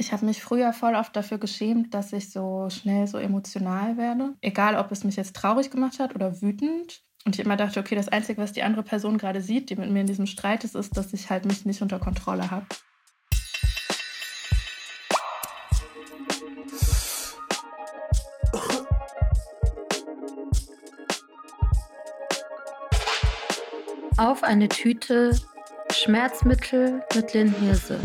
Ich habe mich früher voll oft dafür geschämt, dass ich so schnell so emotional werde. Egal, ob es mich jetzt traurig gemacht hat oder wütend. Und ich immer dachte, okay, das Einzige, was die andere Person gerade sieht, die mit mir in diesem Streit ist, ist, dass ich halt mich nicht unter Kontrolle habe. Auf eine Tüte Schmerzmittel mit Linhirse.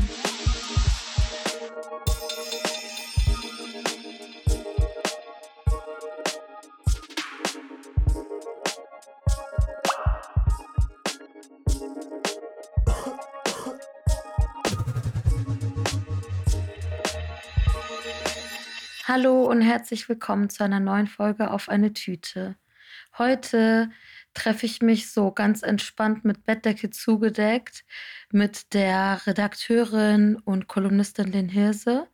Hallo und herzlich willkommen zu einer neuen Folge auf eine Tüte. Heute treffe ich mich so ganz entspannt mit Bettdecke zugedeckt mit der Redakteurin und Kolumnistin Lynn Hirse.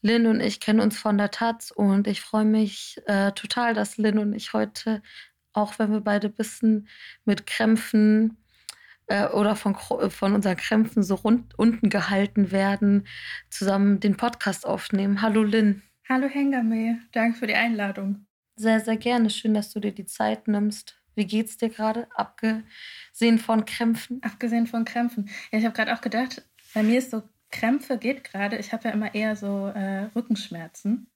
Lynn und ich kennen uns von der Taz und ich freue mich äh, total, dass Lynn und ich heute, auch wenn wir beide ein bisschen mit Krämpfen äh, oder von, von unseren Krämpfen so rund, unten gehalten werden, zusammen den Podcast aufnehmen. Hallo Lynn. Hallo Hengame, danke für die Einladung. Sehr, sehr gerne. Schön, dass du dir die Zeit nimmst. Wie geht's dir gerade, abgesehen von Krämpfen? Abgesehen von Krämpfen. Ja, ich habe gerade auch gedacht, bei mir ist so Krämpfe geht gerade. Ich habe ja immer eher so äh, Rückenschmerzen.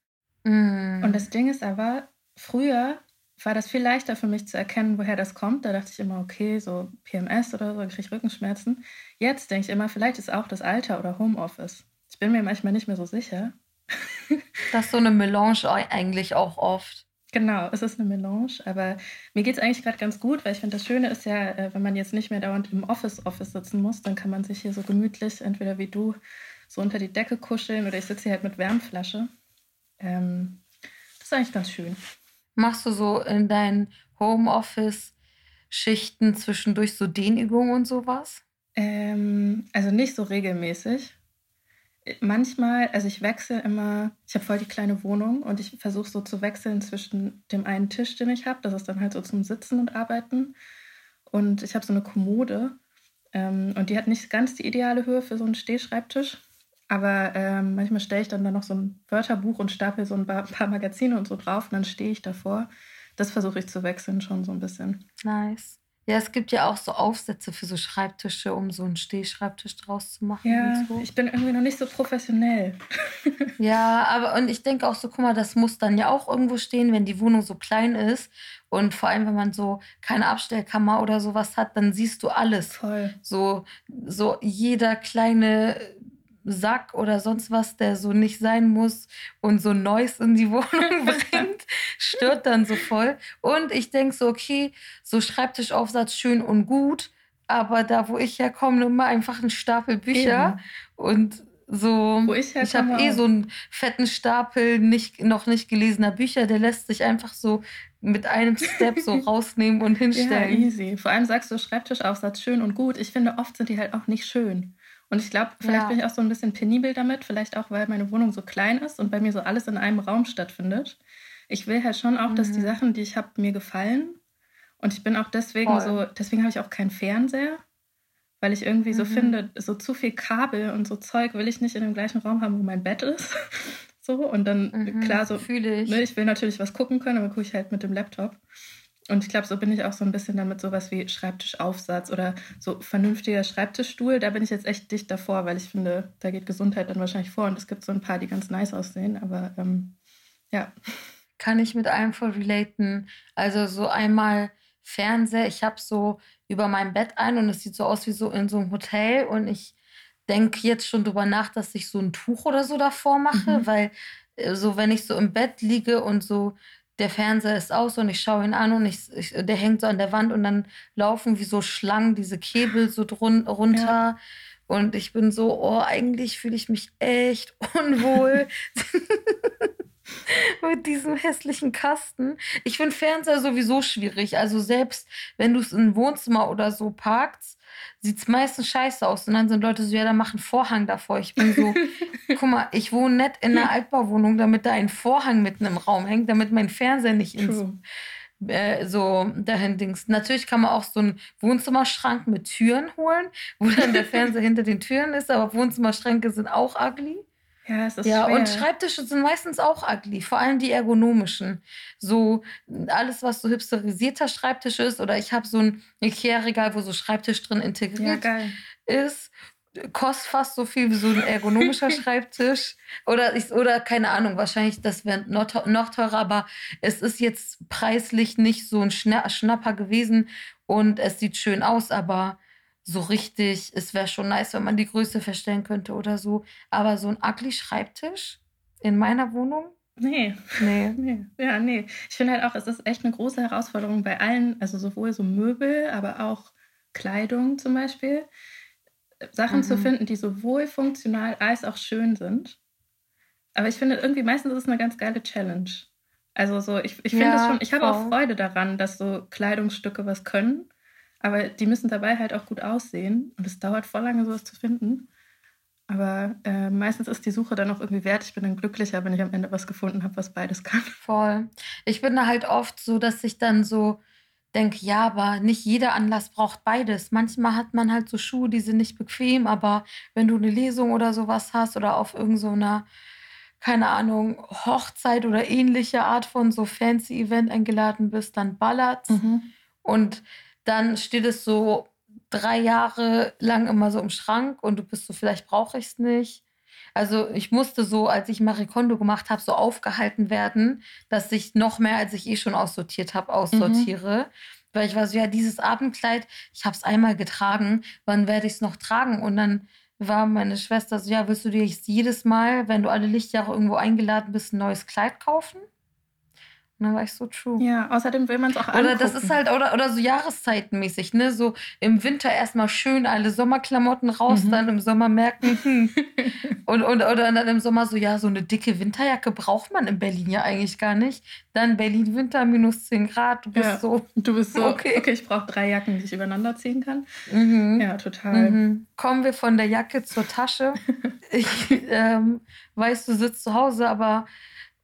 Mm. Und das Ding ist aber, früher war das viel leichter für mich zu erkennen, woher das kommt. Da dachte ich immer, okay, so PMS oder so, ich kriege Rückenschmerzen. Jetzt denke ich immer, vielleicht ist auch das Alter oder Homeoffice. Ich bin mir manchmal nicht mehr so sicher. Das ist so eine Melange eigentlich auch oft. Genau, es ist eine Melange, aber mir geht es eigentlich gerade ganz gut, weil ich finde, das Schöne ist ja, äh, wenn man jetzt nicht mehr dauernd im Office-Office sitzen muss, dann kann man sich hier so gemütlich, entweder wie du, so unter die Decke kuscheln oder ich sitze hier halt mit Wärmflasche. Ähm, das ist eigentlich ganz schön. Machst du so in deinen Homeoffice-Schichten zwischendurch so Dehnübungen und sowas? Ähm, also nicht so regelmäßig manchmal, also ich wechsle immer, ich habe voll die kleine Wohnung und ich versuche so zu wechseln zwischen dem einen Tisch, den ich habe, das ist dann halt so zum Sitzen und Arbeiten. Und ich habe so eine Kommode ähm, und die hat nicht ganz die ideale Höhe für so einen Stehschreibtisch. Aber ähm, manchmal stelle ich dann da noch so ein Wörterbuch und stapel so ein paar Magazine und so drauf und dann stehe ich davor. Das versuche ich zu wechseln schon so ein bisschen. Nice. Ja, es gibt ja auch so Aufsätze für so Schreibtische, um so einen Stehschreibtisch draus zu machen. Ja, so. ich bin irgendwie noch nicht so professionell. ja, aber und ich denke auch so, guck mal, das muss dann ja auch irgendwo stehen, wenn die Wohnung so klein ist. Und vor allem, wenn man so keine Abstellkammer oder sowas hat, dann siehst du alles. Voll. So, so jeder kleine Sack oder sonst was, der so nicht sein muss und so Neues in die Wohnung bringt, stört dann so voll. Und ich denke so, okay, so Schreibtischaufsatz schön und gut, aber da, wo ich herkomme, nimm mal einfach einen Stapel Bücher Eben. und so. Wo ich ich habe eh so einen fetten Stapel nicht, noch nicht gelesener Bücher, der lässt sich einfach so mit einem Step so rausnehmen und hinstellen. Ja, easy. Vor allem sagst du Schreibtischaufsatz schön und gut. Ich finde, oft sind die halt auch nicht schön. Und ich glaube, vielleicht ja. bin ich auch so ein bisschen penibel damit, vielleicht auch, weil meine Wohnung so klein ist und bei mir so alles in einem Raum stattfindet. Ich will halt schon auch, mhm. dass die mhm. Sachen, die ich habe, mir gefallen. Und ich bin auch deswegen Voll. so, deswegen habe ich auch keinen Fernseher, weil ich irgendwie mhm. so finde, so zu viel Kabel und so Zeug will ich nicht in dem gleichen Raum haben, wo mein Bett ist. so, und dann, mhm. klar, so, ich. Ne, ich will natürlich was gucken können, aber gucke ich halt mit dem Laptop. Und ich glaube, so bin ich auch so ein bisschen damit sowas wie Schreibtischaufsatz oder so vernünftiger Schreibtischstuhl. Da bin ich jetzt echt dicht davor, weil ich finde, da geht Gesundheit dann wahrscheinlich vor. Und es gibt so ein paar, die ganz nice aussehen. Aber ähm, ja. Kann ich mit einem voll relaten. Also so einmal Fernseher. Ich habe so über mein Bett ein und es sieht so aus wie so in so einem Hotel. Und ich denke jetzt schon drüber nach, dass ich so ein Tuch oder so davor mache, mhm. weil äh, so, wenn ich so im Bett liege und so der Fernseher ist aus und ich schaue ihn an und ich, ich, der hängt so an der Wand und dann laufen wie so Schlangen diese Käbel so drun, runter. Ja. Und ich bin so, oh, eigentlich fühle ich mich echt unwohl mit diesem hässlichen Kasten. Ich finde Fernseher sowieso schwierig. Also selbst wenn du es in ein Wohnzimmer oder so parkst, sieht es meistens scheiße aus. Und dann sind Leute so, ja, da machen Vorhang davor. Ich bin so, guck mal, ich wohne nicht in einer Altbauwohnung, damit da ein Vorhang mitten im Raum hängt, damit mein Fernseher nicht ins, äh, so dahin dings. Natürlich kann man auch so einen Wohnzimmerschrank mit Türen holen, wo dann der Fernseher hinter den Türen ist, aber Wohnzimmerschränke sind auch ugly. Ja, es ist Ja, schwer. und Schreibtische sind meistens auch ugly, vor allem die ergonomischen. So alles, was so hipsterisierter Schreibtisch ist, oder ich habe so ein Ikea-Regal, wo so Schreibtisch drin ja, integriert geil. ist, kostet fast so viel wie so ein ergonomischer Schreibtisch. Oder, ich, oder keine Ahnung, wahrscheinlich das wäre noch, noch teurer, aber es ist jetzt preislich nicht so ein Schna Schnapper gewesen und es sieht schön aus, aber so richtig, es wäre schon nice, wenn man die Größe verstellen könnte oder so. Aber so ein ugly Schreibtisch in meiner Wohnung? Nee. Nee. Nee, ja, nee. Ich finde halt auch, es ist echt eine große Herausforderung bei allen, also sowohl so Möbel, aber auch Kleidung zum Beispiel, Sachen zu Mhm. finden, die sowohl funktional als auch schön sind. Aber ich finde irgendwie meistens ist es eine ganz geile Challenge. Also so, ich, ich finde es Ja, schon, ich habe auch. Freude daran, dass so Kleidungsstücke was können, aber die müssen dabei halt auch gut aussehen und es dauert voll lange, sowas zu finden. Aber äh, meistens ist die Suche dann auch irgendwie wert. Ich bin dann glücklicher, wenn ich am Ende was gefunden habe, was beides kann. Voll. Ich bin da halt oft so, dass ich dann so denke, ja, aber nicht jeder Anlass braucht beides. Manchmal hat man halt so Schuhe, die sind nicht bequem, aber wenn du eine Lesung oder sowas hast oder auf irgend so keine Ahnung, Hochzeit oder ähnliche Art von so fancy Event eingeladen bist, dann ballert's. Mhm. Und dann steht es so drei Jahre lang immer so im Schrank und du bist so, vielleicht brauche ich es nicht. Also ich musste so, als ich Marie Kondo gemacht habe, so aufgehalten werden, dass ich noch mehr, als ich eh schon aussortiert habe, aussortiere. Weil ich war so, ja, dieses Abendkleid, ich habe es einmal getragen, wann werde ich es noch tragen? Und dann war meine Schwester so, ja, willst du dir jetzt jedes Mal, wenn du alle Lichtjahre irgendwo eingeladen bist, ein neues Kleid kaufen? Dann war ich so true. Ja, außerdem will man es auch Oder angucken. das ist halt, oder, oder so jahreszeitenmäßig, ne? So im Winter erstmal schön alle Sommerklamotten raus, Mhm. dann im Sommer merken, hm. und, und, oder dann im Sommer so, ja, so eine dicke Winterjacke braucht man in Berlin ja eigentlich gar nicht. Dann Berlin Winter, minus 10 Grad, du bist Ja. so, Du bist so, Okay. okay, ich brauche drei Jacken, die ich übereinander ziehen kann. mhm. Ja, total. Mhm. Kommen wir von der Jacke zur Tasche. Ich ähm, weiß, du sitzt zu Hause, aber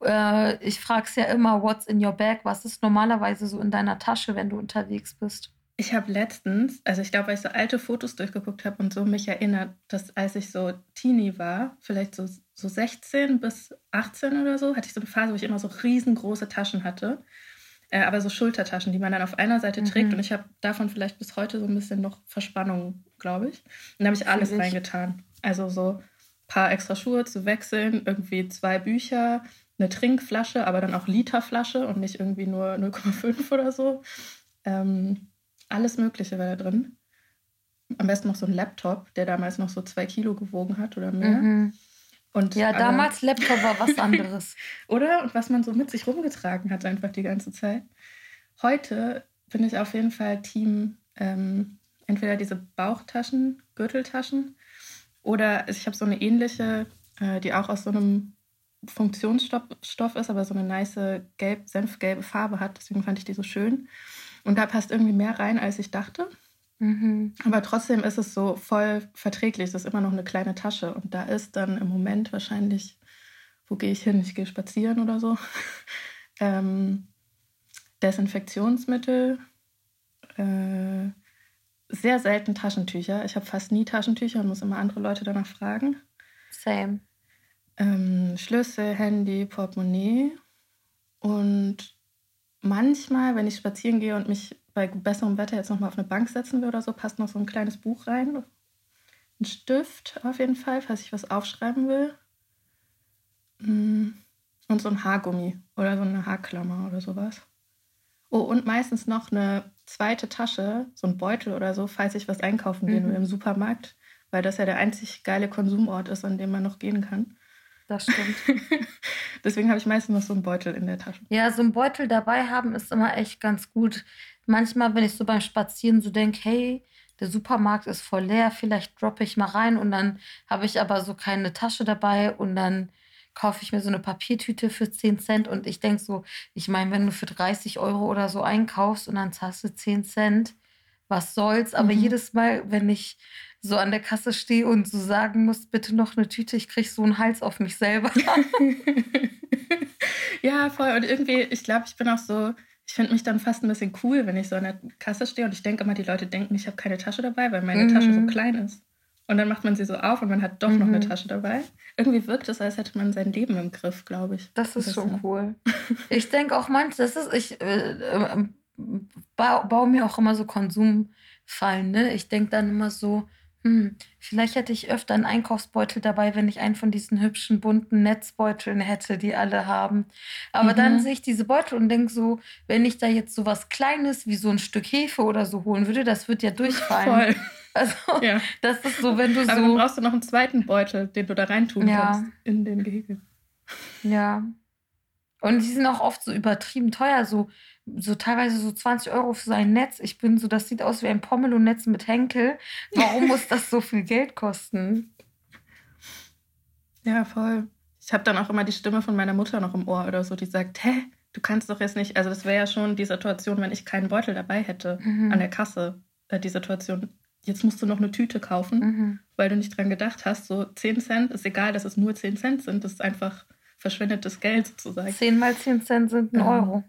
äh, ich frage es ja immer, what's in your bag? Was ist normalerweise so in deiner Tasche, wenn du unterwegs bist? Ich habe letztens, also ich glaube, weil ich so alte Fotos durchgeguckt habe und so mich erinnert, dass als ich so Teenie war, vielleicht so, so 16 bis 18 oder so, hatte ich so eine Phase, wo ich immer so riesengroße Taschen hatte. Äh, aber so Schultertaschen, die man dann auf einer Seite trägt. Mhm. Und ich habe davon vielleicht bis heute so ein bisschen noch Verspannung, glaube ich. Und da habe ich alles Fühl ich. reingetan. Also so paar extra Schuhe zu wechseln, irgendwie zwei Bücher, eine Trinkflasche, aber dann auch Literflasche und nicht irgendwie nur 0,5 oder so. Ähm, alles Mögliche war da drin. Am besten noch so ein Laptop, der damals noch so zwei Kilo gewogen hat oder mehr. Mhm. Und, Ja, damals Laptop war was anderes. Oder? Und was man so mit sich rumgetragen hat, einfach die ganze Zeit. Heute bin ich auf jeden Fall Team ähm, entweder diese Bauchtaschen, Gürteltaschen oder ich habe so eine ähnliche, äh, die auch aus so einem Funktionsstoff Stoff ist, aber so eine nice gelb, senfgelbe Farbe hat. Deswegen fand ich die so schön. Und da passt irgendwie mehr rein, als ich dachte. Mhm. Aber trotzdem ist es so voll verträglich. Das ist immer noch eine kleine Tasche. Und da ist dann im Moment wahrscheinlich, wo gehe ich hin? Ich gehe spazieren oder so. ähm, Desinfektionsmittel, äh, sehr selten Taschentücher. Ich habe fast nie Taschentücher und muss immer andere Leute danach fragen. Same. Ähm, Schlüssel, Handy, Portemonnaie. Und manchmal, wenn ich spazieren gehe und mich bei besserem Wetter jetzt nochmal auf eine Bank setzen will oder so, passt noch so ein kleines Buch rein. Ein Stift auf jeden Fall, falls ich was aufschreiben will. Mm, Und so ein Haargummi oder so eine Haarklammer oder sowas. Oh, und meistens noch eine zweite Tasche, so ein Beutel oder so, falls ich was einkaufen gehen Mhm. will im Supermarkt, weil das ja der einzig geile Konsumort ist, an dem man noch gehen kann. Das stimmt. Deswegen habe ich meistens noch so einen Beutel in der Tasche. ja, so ein Beutel dabei haben ist immer echt ganz gut. Manchmal, wenn ich so beim Spazieren so denke, hey, der Supermarkt ist voll leer, vielleicht droppe ich mal rein und dann habe ich aber so keine Tasche dabei und dann kaufe ich mir so eine Papiertüte für 10 Cent und ich denke so, ich meine, wenn du für 30 Euro oder so einkaufst und dann zahlst du 10 Cent, was soll's? Aber Mhm. jedes Mal, wenn ich so an der Kasse stehe und so sagen muss, bitte noch eine Tüte, ich kriege so einen Hals auf mich selber. ja, voll. Und irgendwie, ich glaube, ich bin auch so, ich finde mich dann fast ein bisschen cool, wenn ich so an der Kasse stehe und ich denke immer, die Leute denken, ich habe keine Tasche dabei, weil meine Mhm. Tasche so klein ist. Und dann macht man sie so auf und man hat doch noch eine Mhm. Tasche dabei. Irgendwie wirkt es, als hätte man sein Leben im Griff, glaube ich. Das ist schon cool. Ich denke auch manchmal, das ist, ich äh, äh, ba baue mir auch immer so Konsumfallen, ne? Ich denke dann immer so, hm, vielleicht hätte ich öfter einen Einkaufsbeutel dabei, wenn ich einen von diesen hübschen bunten Netzbeuteln hätte, die alle haben. Aber dann Mhm. sehe ich diese Beutel und denke so, wenn ich da jetzt so was Kleines wie so ein Stück Hefe oder so holen würde, das wird ja durchfallen. Voll. Also, Ja. das ist so, wenn du Aber dann so. brauchst du noch einen zweiten Beutel, den du da reintun Ja. kannst in den Gehege. Ja. Und die sind auch oft so übertrieben teuer, so, so teilweise so 20 Euro für so ein Netz. Ich bin so, das sieht aus wie ein Pomelo-Netz mit Henkel. Warum muss das so viel Geld kosten? Ja, voll. Ich habe dann auch immer die Stimme von meiner Mutter noch im Ohr oder so, die sagt, hä, du kannst doch jetzt nicht, also das wäre ja schon die Situation, wenn ich keinen Beutel dabei hätte Mhm. an der Kasse, äh, die Situation, jetzt musst du noch eine Tüte kaufen, Mhm. weil du nicht dran gedacht hast, so 10 Cent, ist egal, dass es nur 10 Cent sind, das ist einfach verschwendetes Geld sozusagen. 10 mal 10 Cent sind ein Ja. Euro.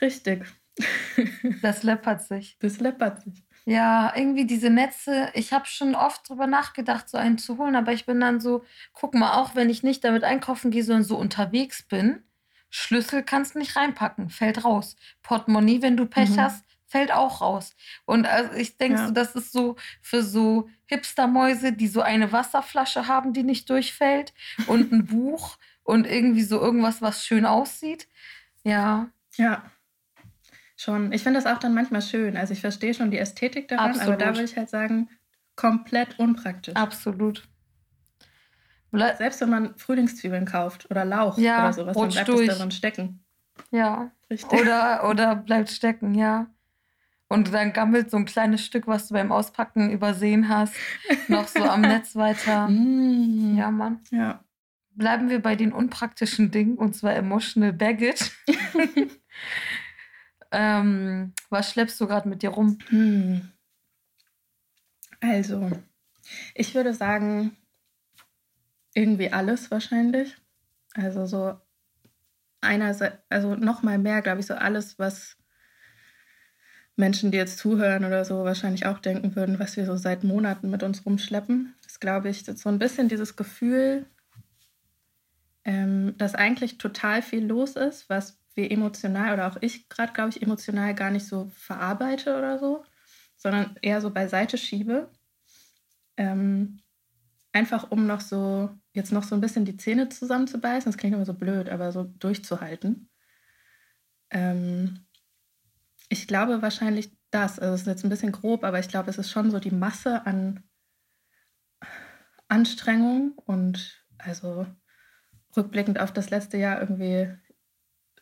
Richtig, Das läppert sich. das läppert sich. Ja, irgendwie diese Netze, ich habe schon oft drüber nachgedacht, so einen zu holen, aber ich bin dann so, guck mal, auch wenn ich nicht damit einkaufen gehe, sondern so unterwegs bin, Schlüssel kannst nicht reinpacken, fällt raus. Portemonnaie, wenn du Pech Mhm. hast, fällt auch raus. Und also ich denke Ja. so, das ist so für so Hipstermäuse, die so eine Wasserflasche haben, die nicht durchfällt und ein Buch und irgendwie so irgendwas, was schön aussieht. Ja, Ja, schon. Ich finde das auch dann manchmal schön. Also ich verstehe schon die Ästhetik daran, aber da Absolut. würde ich halt sagen, komplett unpraktisch. absolut. Selbst wenn man Frühlingszwiebeln kauft oder Lauch Ja, oder sowas, dann bleibt durch. es darin stecken. ja. Richtig. Oder, oder bleibt stecken, ja. Und dann gammelt so ein kleines Stück, was du beim Auspacken übersehen hast, noch so am Netz weiter. Mm. Ja, Mann. Ja. Bleiben wir bei den unpraktischen Dingen, und zwar Emotional Baggage. ähm, was schleppst du gerade mit dir rum? Hm. Also, ich würde sagen, irgendwie alles wahrscheinlich. Also so einerseits, also noch mal mehr, glaube ich, so alles, was Menschen, die jetzt zuhören oder so, wahrscheinlich auch denken würden, was wir so seit Monaten mit uns rumschleppen. Das glaube ich, so ein bisschen dieses Gefühl, ähm, dass eigentlich total viel los ist, was wir emotional oder auch ich gerade, glaube ich, emotional gar nicht so verarbeite oder so, sondern eher so beiseite schiebe. Ähm, einfach um noch so, jetzt noch so ein bisschen die Zähne zusammenzubeißen. Das klingt immer so blöd, aber so durchzuhalten. Ähm, ich glaube wahrscheinlich das. Also es ist jetzt ein bisschen grob, aber ich glaube, es ist schon so die Masse an Anstrengung und also rückblickend auf das letzte Jahr irgendwie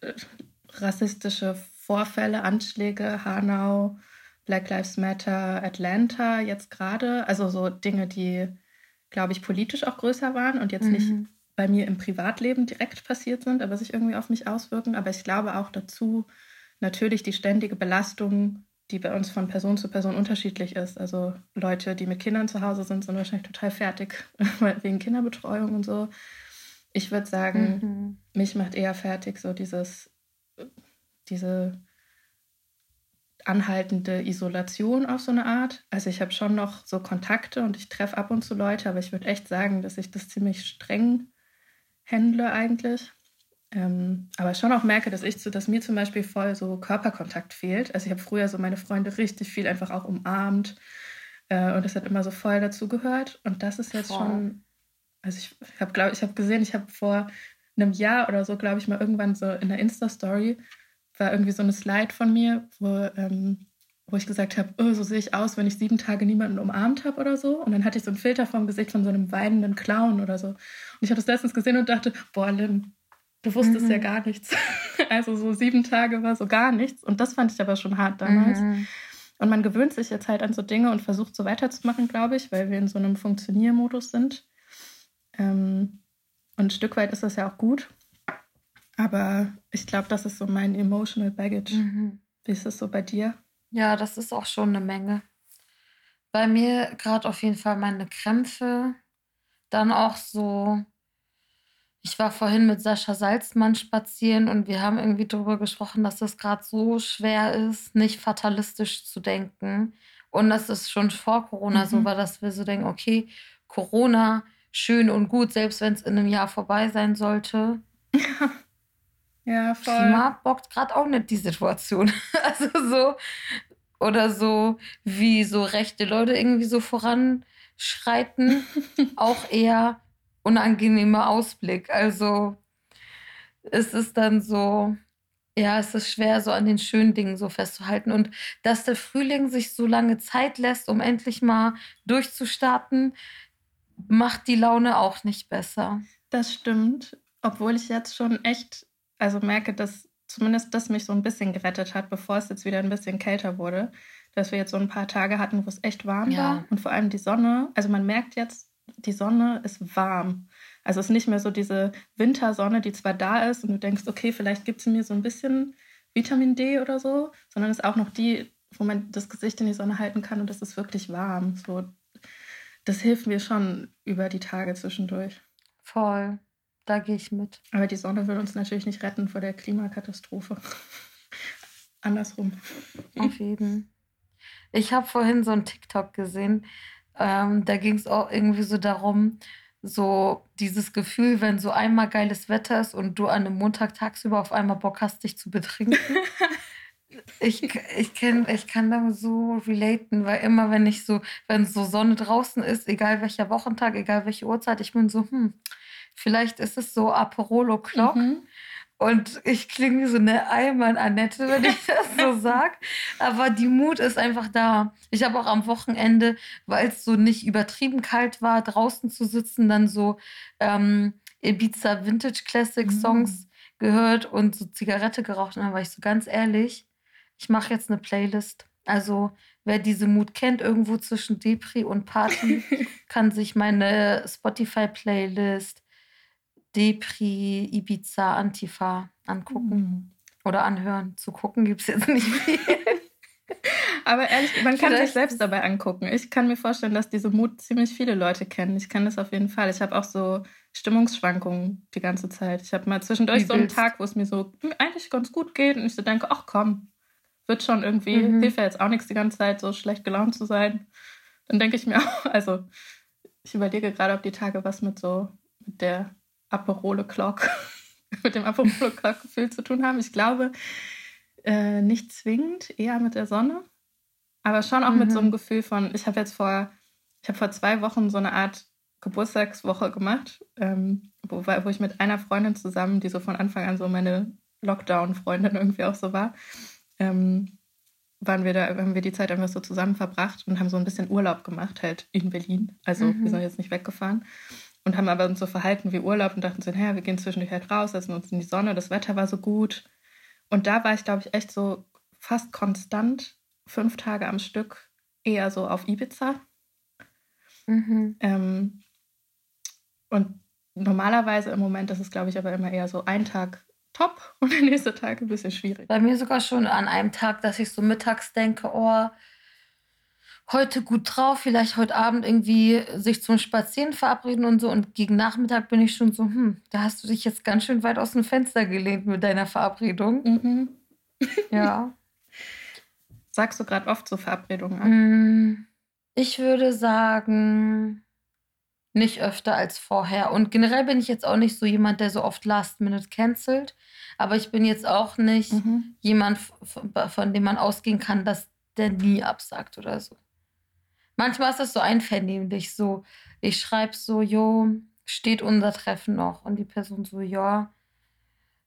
äh, rassistische Vorfälle, Anschläge, Hanau, Black Lives Matter, Atlanta jetzt gerade. Also so Dinge, die, glaube ich, politisch auch größer waren und jetzt nicht Mhm. bei mir im Privatleben direkt passiert sind, aber sich irgendwie auf mich auswirken. Aber ich glaube auch dazu natürlich die ständige Belastung, die bei uns von Person zu Person unterschiedlich ist. Also Leute, die mit Kindern zu Hause sind, sind wahrscheinlich total fertig wegen Kinderbetreuung und so. Ich würde sagen, Mhm. mich macht eher fertig so dieses, diese anhaltende Isolation auf so eine Art. Also ich habe schon noch so Kontakte und ich treffe ab und zu Leute, aber ich würde echt sagen, dass ich das ziemlich streng handle eigentlich. Ähm, aber schon auch merke, dass ich zu, dass mir zum Beispiel voll so Körperkontakt fehlt. Also ich habe früher so meine Freunde richtig viel einfach auch umarmt äh, und das hat immer so voll dazu gehört. Und das ist jetzt Voll. schon, also ich, habe glaube ich habe gesehen, ich habe vor einem Jahr oder so, glaube ich mal irgendwann so in der Insta-Story war irgendwie so eine Slide von mir, wo, ähm, wo ich gesagt habe, oh, so sehe ich aus, wenn ich sieben Tage niemanden umarmt habe oder so. Und dann hatte ich so einen Filter vom Gesicht von so einem weinenden Clown oder so. Und ich habe das letztens gesehen und dachte, boah, Lynn, du wusstest Mhm. ja gar nichts. also so sieben Tage war so gar nichts. Und das fand ich aber schon hart damals. Mhm. Und man gewöhnt sich jetzt halt an so Dinge und versucht so weiterzumachen, glaube ich, weil wir in so einem Funktioniermodus sind. Ähm, und ein Stück weit ist das ja auch gut. Aber ich glaube, das ist so mein emotional baggage. Mhm. Wie ist es so bei dir? Ja, das ist auch schon eine Menge. Bei mir gerade auf jeden Fall meine Krämpfe. Dann auch so. Ich war vorhin mit Sascha Salzmann spazieren und wir haben irgendwie darüber gesprochen, dass es gerade so schwer ist, nicht fatalistisch zu denken Und das ist schon vor Corona mhm. so war, dass wir so denken, okay, Corona, schön und gut, selbst wenn es in einem Jahr vorbei sein sollte. Ja, voll. Klima bockt gerade auch nicht die Situation. Also so, oder so, wie so rechte Leute irgendwie so voranschreiten, auch eher unangenehmer Ausblick. Also es ist dann so, ja, es ist schwer, so an den schönen Dingen so festzuhalten. Und dass der Frühling sich so lange Zeit lässt, um endlich mal durchzustarten, macht die Laune auch nicht besser. Das stimmt. Obwohl ich jetzt schon echt, also merke, dass zumindest das mich so ein bisschen gerettet hat, bevor es jetzt wieder ein bisschen kälter wurde. Dass wir jetzt so ein paar Tage hatten, wo es echt warm ja. war. Und vor allem die Sonne. Also man merkt jetzt, die Sonne ist warm. Also es ist nicht mehr so diese Wintersonne, die zwar da ist und du denkst, okay, vielleicht gibt es mir so ein bisschen Vitamin D oder so, sondern es ist auch noch die, wo man das Gesicht in die Sonne halten kann und es ist wirklich warm. So, das hilft mir schon über die Tage zwischendurch. Voll, da gehe ich mit. Aber die Sonne will uns natürlich nicht retten vor der Klimakatastrophe. Andersrum. Auf jeden. Ich habe vorhin so ein TikTok gesehen. Ähm, da ging es auch irgendwie so darum, so dieses Gefühl, wenn so einmal geiles Wetter ist und du an einem Montag tagsüber auf einmal Bock hast, dich zu betrinken. ich, ich, kenn, ich kann da so relaten, weil immer, wenn ich so, wenn so Sonne draußen ist, egal welcher Wochentag, egal welche Uhrzeit, ich bin so, hm, vielleicht ist es so Aperolo Clock. Mhm. Und ich klinge so eine Eimann Annette, wenn ich das so sage. Aber die Mut ist einfach da. Ich habe auch am Wochenende, weil es so nicht übertrieben kalt war, draußen zu sitzen, dann so ähm, Ibiza Vintage Classic mhm. Songs mhm. gehört und so Zigarette geraucht. Und dann war ich so ganz ehrlich, ich mache jetzt eine Playlist. Also wer diese Mut kennt, irgendwo zwischen Depri und Party, kann sich meine Spotify-Playlist Depri, Ibiza, Antifa angucken mhm. oder anhören. Zu gucken gibt es jetzt nicht viel. Aber ehrlich, man kann Vielleicht sich selbst dabei angucken. Ich kann mir vorstellen, dass diese Mut ziemlich viele Leute kennen. Ich kann das auf jeden Fall. Ich habe auch so Stimmungsschwankungen die ganze Zeit. Ich habe mal zwischendurch Wie so einen willst? Tag, wo es mir so eigentlich ganz gut geht und ich so denke, ach komm, wird schon irgendwie, mhm. hilft ja jetzt auch nichts die ganze Zeit, so schlecht gelaunt zu sein. Dann denke ich mir auch, also ich überlege gerade, ob die Tage was mit so, mit der Aperole Clock, mit dem Aperole Clock Gefühl zu tun haben. Ich glaube, äh, nicht zwingend, eher mit der Sonne, aber schon auch mhm. mit so einem mhm. Gefühl von, ich habe jetzt vor, ich habe vor zwei Wochen so eine Art Geburtstagswoche gemacht, ähm, wo, wo ich mit einer Freundin zusammen, die so von Anfang an so meine Lockdown-Freundin irgendwie auch so war, ähm, waren wir da, haben wir die Zeit einfach so zusammen verbracht und haben so ein bisschen Urlaub gemacht, halt in Berlin. Also mhm. wir sind jetzt nicht weggefahren und haben aber uns so verhalten wie Urlaub und dachten so, naja, wir gehen zwischendurch halt raus, setzen uns in die Sonne, das Wetter war so gut. Und da war ich, glaube ich, echt so fast konstant fünf Tage am Stück eher so auf Ibiza. Mhm. Ähm, und normalerweise im Moment ist es, glaube ich, aber immer eher so ein Tag top und der nächste Tag ein bisschen schwierig. Bei mir sogar schon an einem Tag, dass ich so mittags denke, oh, heute gut drauf, vielleicht heute Abend irgendwie sich zum Spazieren verabreden und so. Und gegen Nachmittag bin ich schon so, hm, da hast du dich jetzt ganz schön weit aus dem Fenster gelehnt mit deiner Verabredung. Mhm. Ja. Sagst du gerade oft so Verabredungen an? Mm, ich würde sagen, nicht öfter als vorher. Und generell bin ich jetzt auch nicht so jemand, der so oft Last Minute cancelt. Aber ich bin jetzt auch nicht mhm. jemand, von dem man ausgehen kann, dass der nie absagt oder so. Manchmal ist das so einvernehmlich, so, ich schreibe so, jo, steht unser Treffen noch? Und die Person so, ja,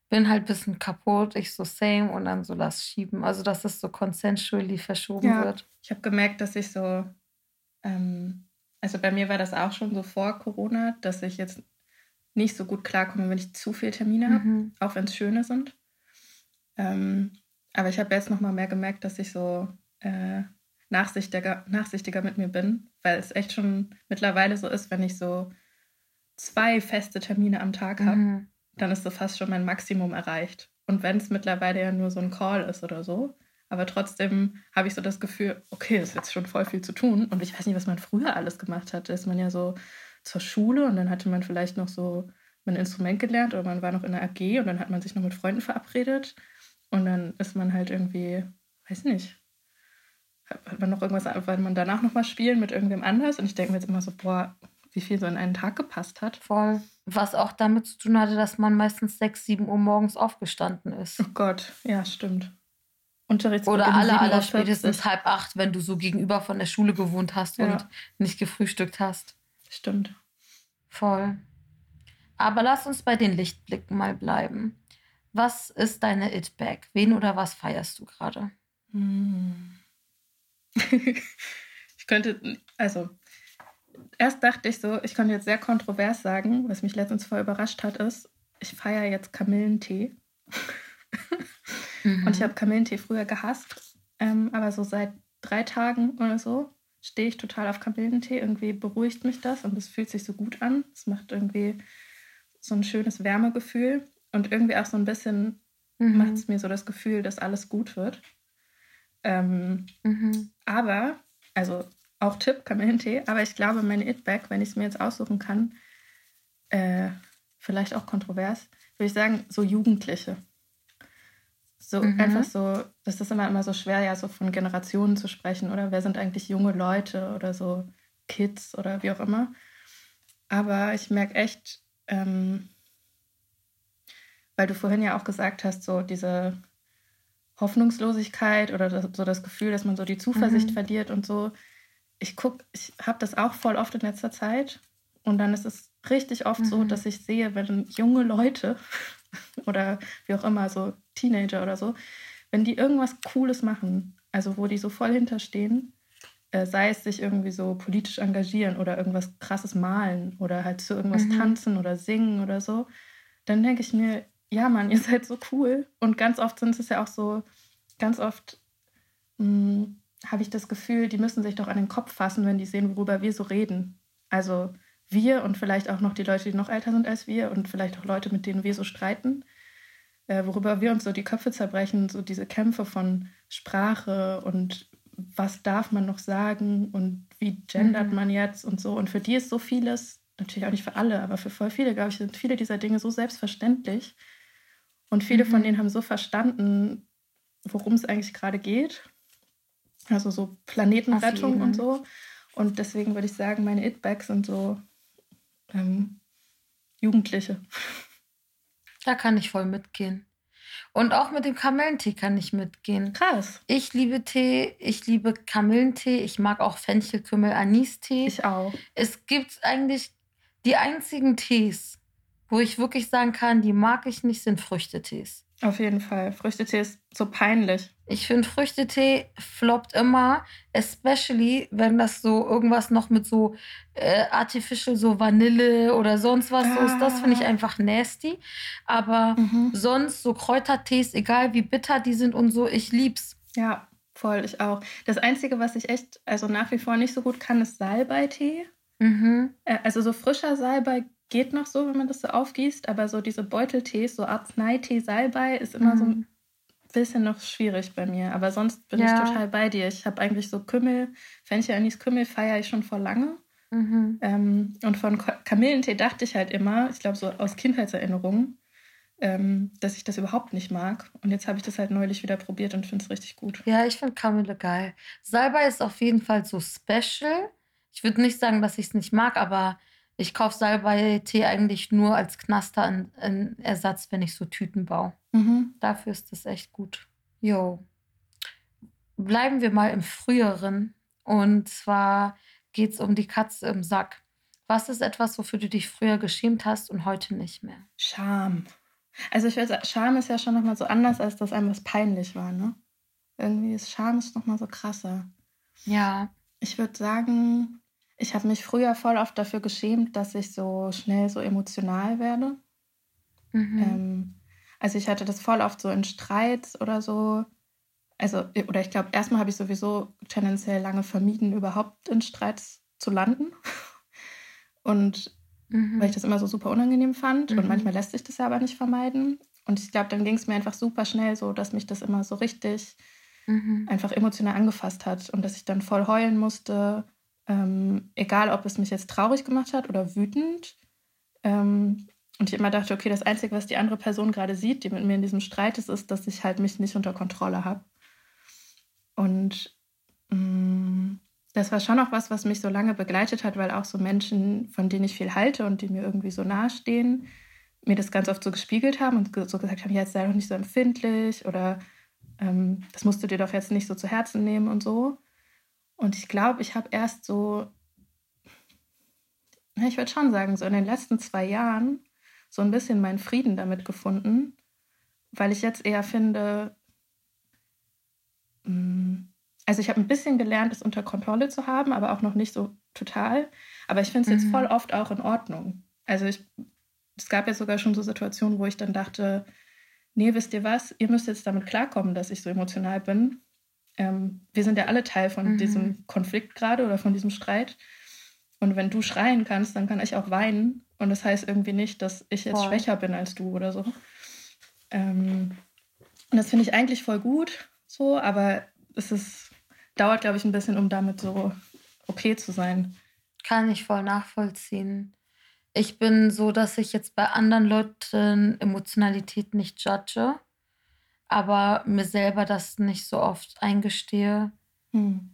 bin halt ein bisschen kaputt, ich so, same, und dann so, lass schieben. Also, dass es so consensually verschoben ja, wird. Ich habe gemerkt, dass ich so, ähm, also bei mir war das auch schon so vor Corona, dass ich jetzt nicht so gut klarkomme, wenn ich zu viele Termine habe, mhm. auch wenn es schöne sind. Ähm, aber ich habe jetzt noch mal mehr gemerkt, dass ich so äh, nachsichtiger, nachsichtiger mit mir bin, weil es echt schon mittlerweile so ist, wenn ich so zwei feste Termine am Tag habe, mhm. dann ist so fast schon mein Maximum erreicht. Und wenn es mittlerweile ja nur so ein Call ist oder so, aber trotzdem habe ich so das Gefühl, okay, es ist jetzt schon voll viel zu tun. Und ich weiß nicht, was man früher alles gemacht hat. Da ist man ja so zur Schule und dann hatte man vielleicht noch so ein Instrument gelernt oder man war noch in der AG und dann hat man sich noch mit Freunden verabredet. Und dann ist man halt irgendwie, weiß nicht, hat man noch irgendwas, weil man danach noch mal spielen mit irgendwem anders. Und ich denke mir jetzt immer so, boah, wie viel so in einen Tag gepasst hat. Voll. Was auch damit zu tun hatte, dass man meistens 6, 7 Uhr morgens aufgestanden ist. Oh Gott, ja, stimmt. Unterrichts Oder alle, alle spätestens halb acht, wenn du so gegenüber von der Schule gewohnt hast ja. und nicht gefrühstückt hast. Stimmt. Voll. Aber lass uns bei den Lichtblicken mal bleiben. Was ist deine It-Bag? Wen oder was feierst du gerade? Hm. ich könnte, also, erst dachte ich so, ich könnte jetzt sehr kontrovers sagen, was mich letztens voll überrascht hat, ist, ich feiere jetzt Kamillentee. mhm. Und ich habe Kamillentee früher gehasst, ähm, aber so seit drei Tagen oder so stehe ich total auf Kamillentee. Irgendwie beruhigt mich das und es fühlt sich so gut an. Es macht irgendwie so ein schönes Wärmegefühl und irgendwie auch so ein bisschen mhm. macht es mir so das Gefühl, dass alles gut wird. Ähm, mhm. Aber, also auch Tipp, Kamillentee, aber ich glaube, mein It-Bag, wenn ich es mir jetzt aussuchen kann, äh, vielleicht auch kontrovers, würde ich sagen, so Jugendliche. So mhm. einfach so, das ist immer, immer so schwer, ja, so von Generationen zu sprechen oder wer sind eigentlich junge Leute oder so Kids oder wie auch immer. Aber ich merke echt, ähm, weil du vorhin ja auch gesagt hast, so diese Hoffnungslosigkeit oder das, so das Gefühl, dass man so die Zuversicht mhm. verliert und so. Ich gucke, ich habe das auch voll oft in letzter Zeit und dann ist es richtig oft mhm. so, dass ich sehe, wenn junge Leute oder wie auch immer, so Teenager oder so, wenn die irgendwas Cooles machen, also wo die so voll hinterstehen, äh, sei es sich irgendwie so politisch engagieren oder irgendwas krasses malen oder halt zu irgendwas mhm. tanzen oder singen oder so, dann denke ich mir, ja, Mann, ihr seid so cool. Und ganz oft sind es ja auch so, ganz oft hm, habe ich das Gefühl, die müssen sich doch an den Kopf fassen, wenn die sehen, worüber wir so reden. Also wir und vielleicht auch noch die Leute, die noch älter sind als wir und vielleicht auch Leute, mit denen wir so streiten, äh, worüber wir uns so die Köpfe zerbrechen, so diese Kämpfe von Sprache und was darf man noch sagen und wie gendert mhm. man jetzt und so. Und für die ist so vieles, natürlich auch nicht für alle, aber für voll viele, glaube ich, sind viele dieser Dinge so selbstverständlich. Und viele mhm. von denen haben so verstanden, worum es eigentlich gerade geht. Also so Planetenrettung und so. Und deswegen würde ich sagen, meine It-Bags sind so ähm, Jugendliche. Da kann ich voll mitgehen. Und auch mit dem Kamillentee kann ich mitgehen. Krass. Ich liebe Tee, ich liebe Kamillentee, ich mag auch Fenchelkümmel, Anistee. Ich auch. Es gibt eigentlich die einzigen Tees, wo ich wirklich sagen kann, die mag ich nicht, sind Früchtetees. Auf jeden Fall. Früchtetee ist so peinlich. Ich finde, Früchtetee floppt immer, especially wenn das so irgendwas noch mit so äh, artificial, so Vanille oder sonst was ah. so ist. Das finde ich ah. einfach nasty. Aber mhm. sonst so Kräutertees, egal wie bitter die sind und so, ich lieb's. Ja, voll, ich auch. Das Einzige, was ich echt, also nach wie vor nicht so gut kann, ist Salbeitee. Mhm. Äh, also so frischer Salbei geht noch so, wenn man das so aufgießt, aber so diese Beuteltees, so Arzneitee, Salbei, ist immer mhm. so ein bisschen noch schwierig bei mir. Aber sonst bin ja. ich total bei dir. Ich habe eigentlich so Kümmel, Fenchel, Anis, Kümmel feiere ich schon vor lange. Mhm. Ähm, und von Kamillentee dachte ich halt immer, ich glaube so aus Kindheitserinnerungen, ähm, dass ich das überhaupt nicht mag. Und jetzt habe ich das halt neulich wieder probiert und finde es richtig gut. Ja, ich finde Kamille geil. Salbei ist auf jeden Fall so special. Ich würde nicht sagen, dass ich es nicht mag, aber ich kaufe Salbei-Tee eigentlich nur als Knaster in, in Ersatz, wenn ich so Tüten baue. Mhm. Dafür ist das echt gut. Jo. Bleiben wir mal im Früheren. Und zwar geht es um die Katze im Sack. Was ist etwas, wofür du dich früher geschämt hast und heute nicht mehr? Scham. Also ich würde sagen, Scham ist ja schon nochmal so anders, als dass einem was peinlich war, ne? Irgendwie ist Scham ist nochmal so krasser. Ja. Ich würde sagen, ich habe mich früher voll oft dafür geschämt, dass ich so schnell so emotional werde. Mhm. Ähm, also ich hatte das voll oft so in Streits oder so. Also, oder ich glaube, erstmal habe ich sowieso tendenziell lange vermieden, überhaupt in Streits zu landen. Und mhm. weil ich das immer so super unangenehm fand. Mhm. Und manchmal lässt sich das ja aber nicht vermeiden. Und ich glaube, dann ging es mir einfach super schnell so, dass mich das immer so richtig mhm. einfach emotional angefasst hat. Und dass ich dann voll heulen musste ähm, egal, ob es mich jetzt traurig gemacht hat oder wütend. Ähm, und ich immer dachte, okay, das Einzige, was die andere Person gerade sieht, die mit mir in diesem Streit ist, ist, dass ich halt mich nicht unter Kontrolle habe. Und mh, mm, das war schon auch was, was mich so lange begleitet hat, weil auch so Menschen, von denen ich viel halte und die mir irgendwie so nahestehen, mir das ganz oft so gespiegelt haben und so gesagt haben, ja, jetzt sei doch nicht so empfindlich oder ähm, das musst du dir doch jetzt nicht so zu Herzen nehmen und so. Und ich glaube, ich habe erst so, ich würde schon sagen, so in den letzten zwei Jahren so ein bisschen meinen Frieden damit gefunden, weil ich jetzt eher finde, mm, also ich habe ein bisschen gelernt, es unter Kontrolle zu haben, aber auch noch nicht so total. Aber ich finde es jetzt mhm. voll oft auch in Ordnung. Also ich, es gab ja sogar schon so Situationen, wo ich dann dachte, nee, wisst ihr was, ihr müsst jetzt damit klarkommen, dass ich so emotional bin. Ähm, wir sind ja alle Teil von mhm. diesem Konflikt gerade oder von diesem Streit. Und wenn du schreien kannst, dann kann ich auch weinen. Und das heißt irgendwie nicht, dass ich jetzt voll. schwächer bin als du oder so. Ähm, und das finde ich eigentlich voll gut so, aber es ist dauert, glaube ich, ein bisschen, um damit so okay zu sein. Kann ich voll nachvollziehen. Ich bin so, dass ich jetzt bei anderen Leuten Emotionalität nicht judge, aber mir selber das nicht so oft eingestehe. Hm.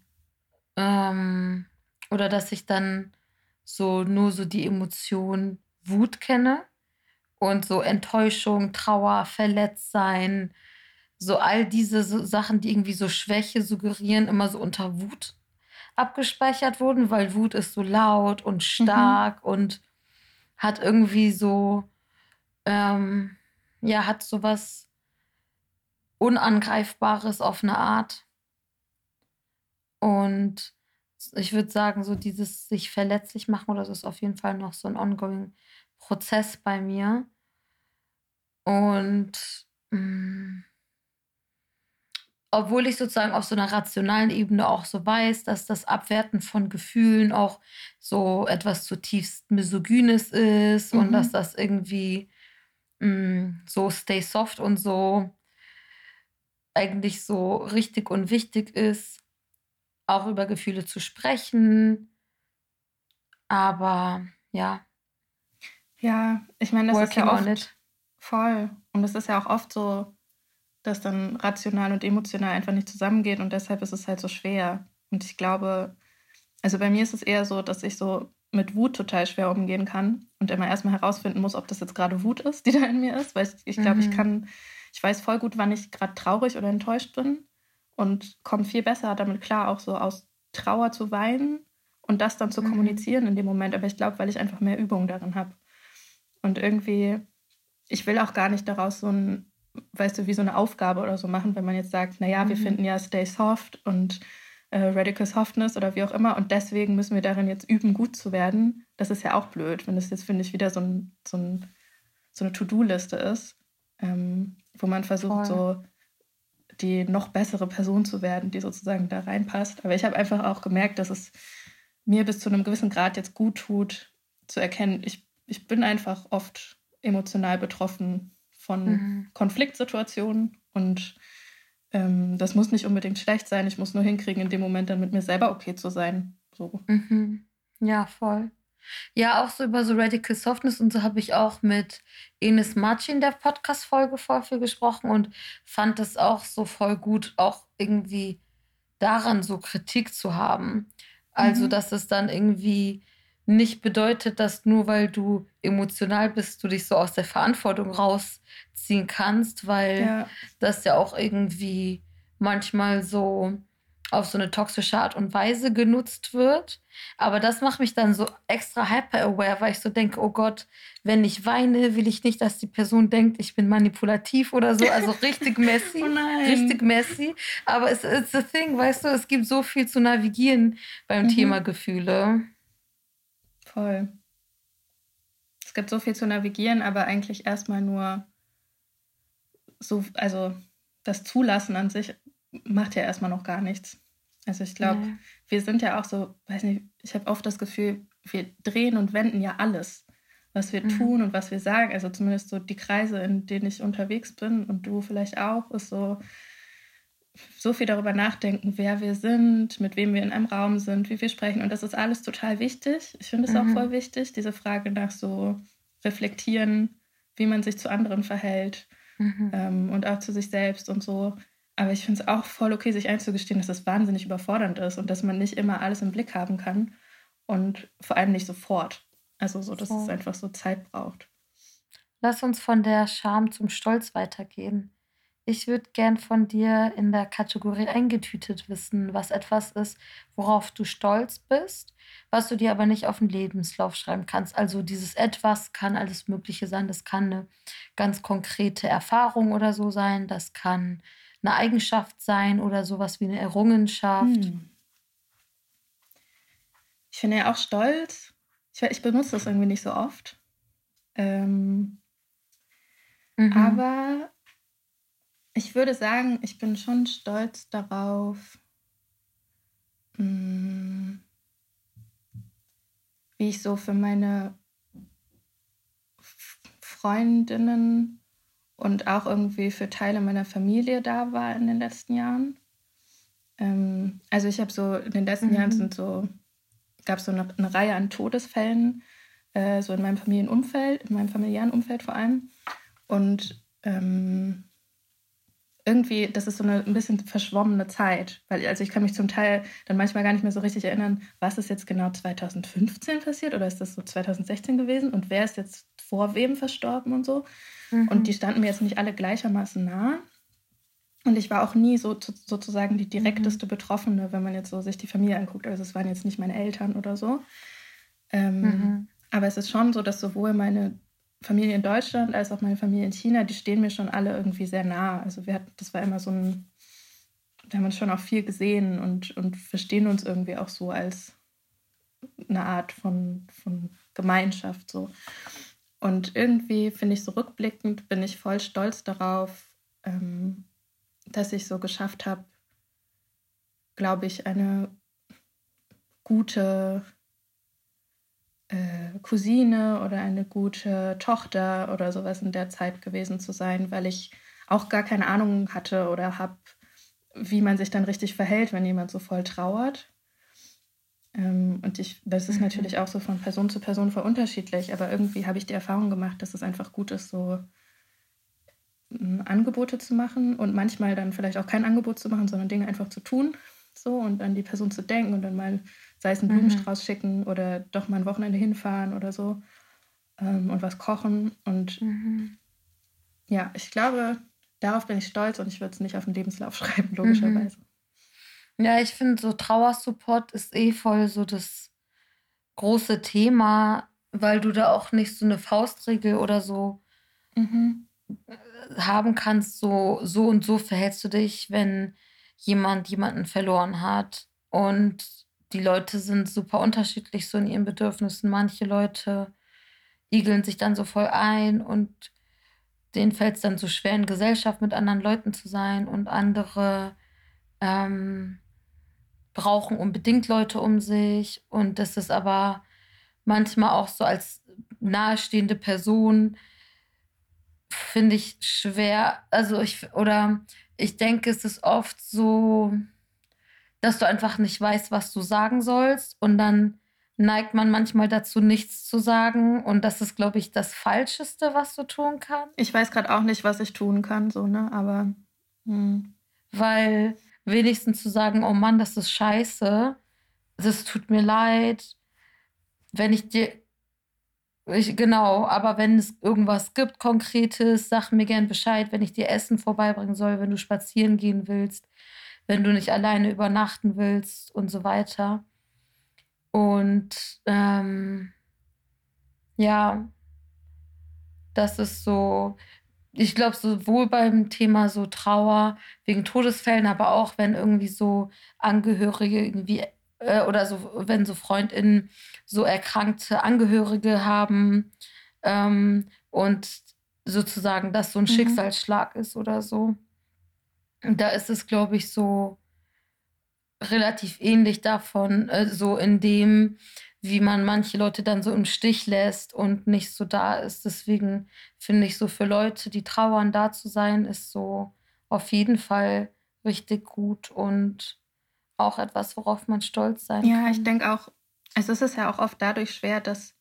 Ähm, oder dass ich dann so nur so die Emotion Wut kenne und so Enttäuschung, Trauer, Verletztsein, so all diese so Sachen, die irgendwie so Schwäche suggerieren, immer so unter Wut abgespeichert wurden, weil Wut ist so laut und stark mhm. und hat irgendwie so, ähm, ja, hat so was Unangreifbares auf eine Art. Und ich würde sagen, so dieses sich verletzlich machen oder so ist auf jeden Fall noch so ein ongoing Prozess bei mir. Und mh, mm, obwohl ich sozusagen auf so einer rationalen Ebene auch so weiß, dass das Abwerten von Gefühlen auch so etwas zutiefst Misogynes ist mhm. und dass das irgendwie mh, mm, so stay soft und so eigentlich so richtig und wichtig ist, auch über Gefühle zu sprechen. Aber ja. Ja, ich meine, das ist ja oft voll. Und es ist ja auch oft so, dass dann rational und emotional einfach nicht zusammengeht und deshalb ist es halt so schwer. Und ich glaube, also bei mir ist es eher so, dass ich so mit Wut total schwer umgehen kann und immer erstmal herausfinden muss, ob das jetzt gerade Wut ist, die da in mir ist, weil ich, ich glaube, mhm. ich kann, ich weiß voll gut, wann ich gerade traurig oder enttäuscht bin und komme viel besser damit klar, auch so aus Trauer zu weinen und das dann zu mhm. kommunizieren in dem Moment. Aber ich glaube, weil ich einfach mehr Übung darin habe. Und irgendwie, ich will auch gar nicht daraus so ein weißt du, wie so eine Aufgabe oder so machen, wenn man jetzt sagt, naja, wir mhm. finden ja Stay Soft und äh, Radical Softness oder wie auch immer und deswegen müssen wir darin jetzt üben, gut zu werden. Das ist ja auch blöd, wenn das jetzt, finde ich, wieder so, ein, so, ein, so eine To-Do-Liste ist, ähm, wo man versucht, Voll. so die noch bessere Person zu werden, die sozusagen da reinpasst. Aber ich habe einfach auch gemerkt, dass es mir bis zu einem gewissen Grad jetzt gut tut, zu erkennen, ich, ich bin einfach oft emotional betroffen von mhm. Konfliktsituationen und ähm, das muss nicht unbedingt schlecht sein. Ich muss nur hinkriegen, in dem Moment dann mit mir selber okay zu sein. So. Mhm. Ja, voll. Ja, auch so über so Radical Softness und so habe ich auch mit Enes Marci in der Podcast-Folge voll viel gesprochen und fand das auch so voll gut, auch irgendwie daran so Kritik zu haben. Also, mhm. dass es dann irgendwie nicht bedeutet, dass nur weil du emotional bist, du dich so aus der Verantwortung rausziehen kannst, weil ja. das ja auch irgendwie manchmal so auf so eine toxische Art und Weise genutzt wird. Aber das macht mich dann so extra hyper-aware, weil ich so denke, oh Gott, wenn ich weine, will ich nicht, dass die Person denkt, ich bin manipulativ oder so. Also richtig messy. oh richtig messy. Aber es ist the thing, weißt du, es gibt so viel zu navigieren beim mhm. Thema Gefühle. Voll. Es gibt so viel zu navigieren, aber eigentlich erstmal nur so, also das Zulassen an sich macht ja erstmal noch gar nichts. Also ich glaube, ja. wir sind ja auch so, weiß nicht, ich habe oft das Gefühl, wir drehen und wenden ja alles, was wir mhm. tun und was wir sagen. Also zumindest so die Kreise, in denen ich unterwegs bin und du vielleicht auch, ist so, so viel darüber nachdenken, wer wir sind, mit wem wir in einem Raum sind, wie wir sprechen. Und das ist alles total wichtig. Ich finde es mhm. auch voll wichtig, diese Frage nach so reflektieren, wie man sich zu anderen verhält mhm. ähm, und auch zu sich selbst und so. Aber ich finde es auch voll okay, sich einzugestehen, dass das wahnsinnig überfordernd ist und dass man nicht immer alles im Blick haben kann und vor allem nicht sofort. Also so, dass so. es einfach so Zeit braucht. Lass uns von der Scham zum Stolz weitergehen. Ich würde gern von dir in der Kategorie eingetütet wissen, was etwas ist, worauf du stolz bist, was du dir aber nicht auf den Lebenslauf schreiben kannst. Also dieses etwas kann alles Mögliche sein. Das kann eine ganz konkrete Erfahrung oder so sein. Das kann eine Eigenschaft sein oder sowas wie eine Errungenschaft. Hm. Ich finde ja auch stolz. Ich, ich, benutze das irgendwie nicht so oft. Ähm, mhm. Aber ich würde sagen, ich bin schon stolz darauf, hm, wie ich so für meine Freundinnen und auch irgendwie für Teile meiner Familie da war in den letzten Jahren. Ähm, also ich habe so, in den letzten mhm. Jahren sind so, gab es so eine, eine, Reihe an Todesfällen, äh, so in meinem Familienumfeld, in meinem familiären Umfeld vor allem. Und ähm, irgendwie, das ist so eine ein bisschen verschwommene Zeit, weil also ich kann mich zum Teil dann manchmal gar nicht mehr so richtig erinnern, was ist jetzt genau 2015 passiert oder ist das so 2016 gewesen und wer ist jetzt vor wem verstorben und so. Mhm. Und die standen mir jetzt nicht alle gleichermaßen nah. Und ich war auch nie so sozusagen die direkteste mhm. Betroffene, wenn man jetzt so sich die Familie anguckt. Also es waren jetzt nicht meine Eltern oder so. Ähm, mhm. Aber es ist schon so, dass sowohl meine Familie in Deutschland als auch meine Familie in China, die stehen mir schon alle irgendwie sehr nah. Also wir hatten, das war immer so ein, wir haben uns schon auch viel gesehen und, und verstehen uns irgendwie auch so als eine Art von, von Gemeinschaft. So. Und irgendwie finde ich so rückblickend, bin ich voll stolz darauf, ähm, dass ich so geschafft habe, glaube ich, eine gute äh, Cousine oder eine gute Tochter oder sowas in der Zeit gewesen zu sein, weil ich auch gar keine Ahnung hatte oder habe, wie man sich dann richtig verhält, wenn jemand so voll trauert. Ähm, und ich, das ist mhm. natürlich auch so von Person zu Person voll unterschiedlich, aber irgendwie habe ich die Erfahrung gemacht, dass es einfach gut ist, so ähm, Angebote zu machen und manchmal dann vielleicht auch kein Angebot zu machen, sondern Dinge einfach zu tun. So und an die Person zu denken und dann mal sei es einen mhm. Blumenstrauß schicken oder doch mal ein Wochenende hinfahren oder so ähm, und was kochen. Und mhm. ja, ich glaube, darauf bin ich stolz und ich würde es nicht auf den Lebenslauf schreiben, logischerweise. Mhm. Ja, ich finde, so Trauersupport ist eh voll so das große Thema, weil du da auch nicht so eine Faustregel oder so mhm. haben kannst, so, so und so verhältst du dich, wenn jemand jemanden verloren hat. Und die Leute sind super unterschiedlich so in ihren Bedürfnissen. Manche Leute igeln sich dann so voll ein und denen fällt es dann so schwer, in Gesellschaft mit anderen Leuten zu sein. Und andere ähm, brauchen unbedingt Leute um sich. Und das ist aber manchmal auch so als nahestehende Person finde ich schwer, also ich oder ich denke, es ist oft so dass du einfach nicht weißt, was du sagen sollst. Und dann neigt man manchmal dazu, nichts zu sagen. Und das ist, glaube ich, das Falscheste, was du tun kannst. Ich weiß gerade auch nicht, was ich tun kann, so, ne? Aber. Hm. Weil wenigstens zu sagen, oh Mann, das ist scheiße, das tut mir leid. Wenn ich dir. Ich, genau, aber wenn es irgendwas gibt, Konkretes, sag mir gern Bescheid, wenn ich dir Essen vorbeibringen soll, wenn du spazieren gehen willst wenn du nicht alleine übernachten willst und so weiter. Und ähm, ja, das ist so, ich glaube, sowohl beim Thema so Trauer wegen Todesfällen, aber auch wenn irgendwie so Angehörige irgendwie äh, oder so, wenn so FreundInnen so erkrankte Angehörige haben ähm, und sozusagen das so ein mhm. Schicksalsschlag ist oder so da ist es, glaube ich, so relativ ähnlich davon, äh, so in dem, wie man manche Leute dann so im Stich lässt und nicht so da ist. Deswegen finde ich so für Leute, die trauern, da zu sein, ist so auf jeden Fall richtig gut und auch etwas, worauf man stolz sein ja, kann. Ja, ich denke auch, also es ist ja auch oft dadurch schwer, dass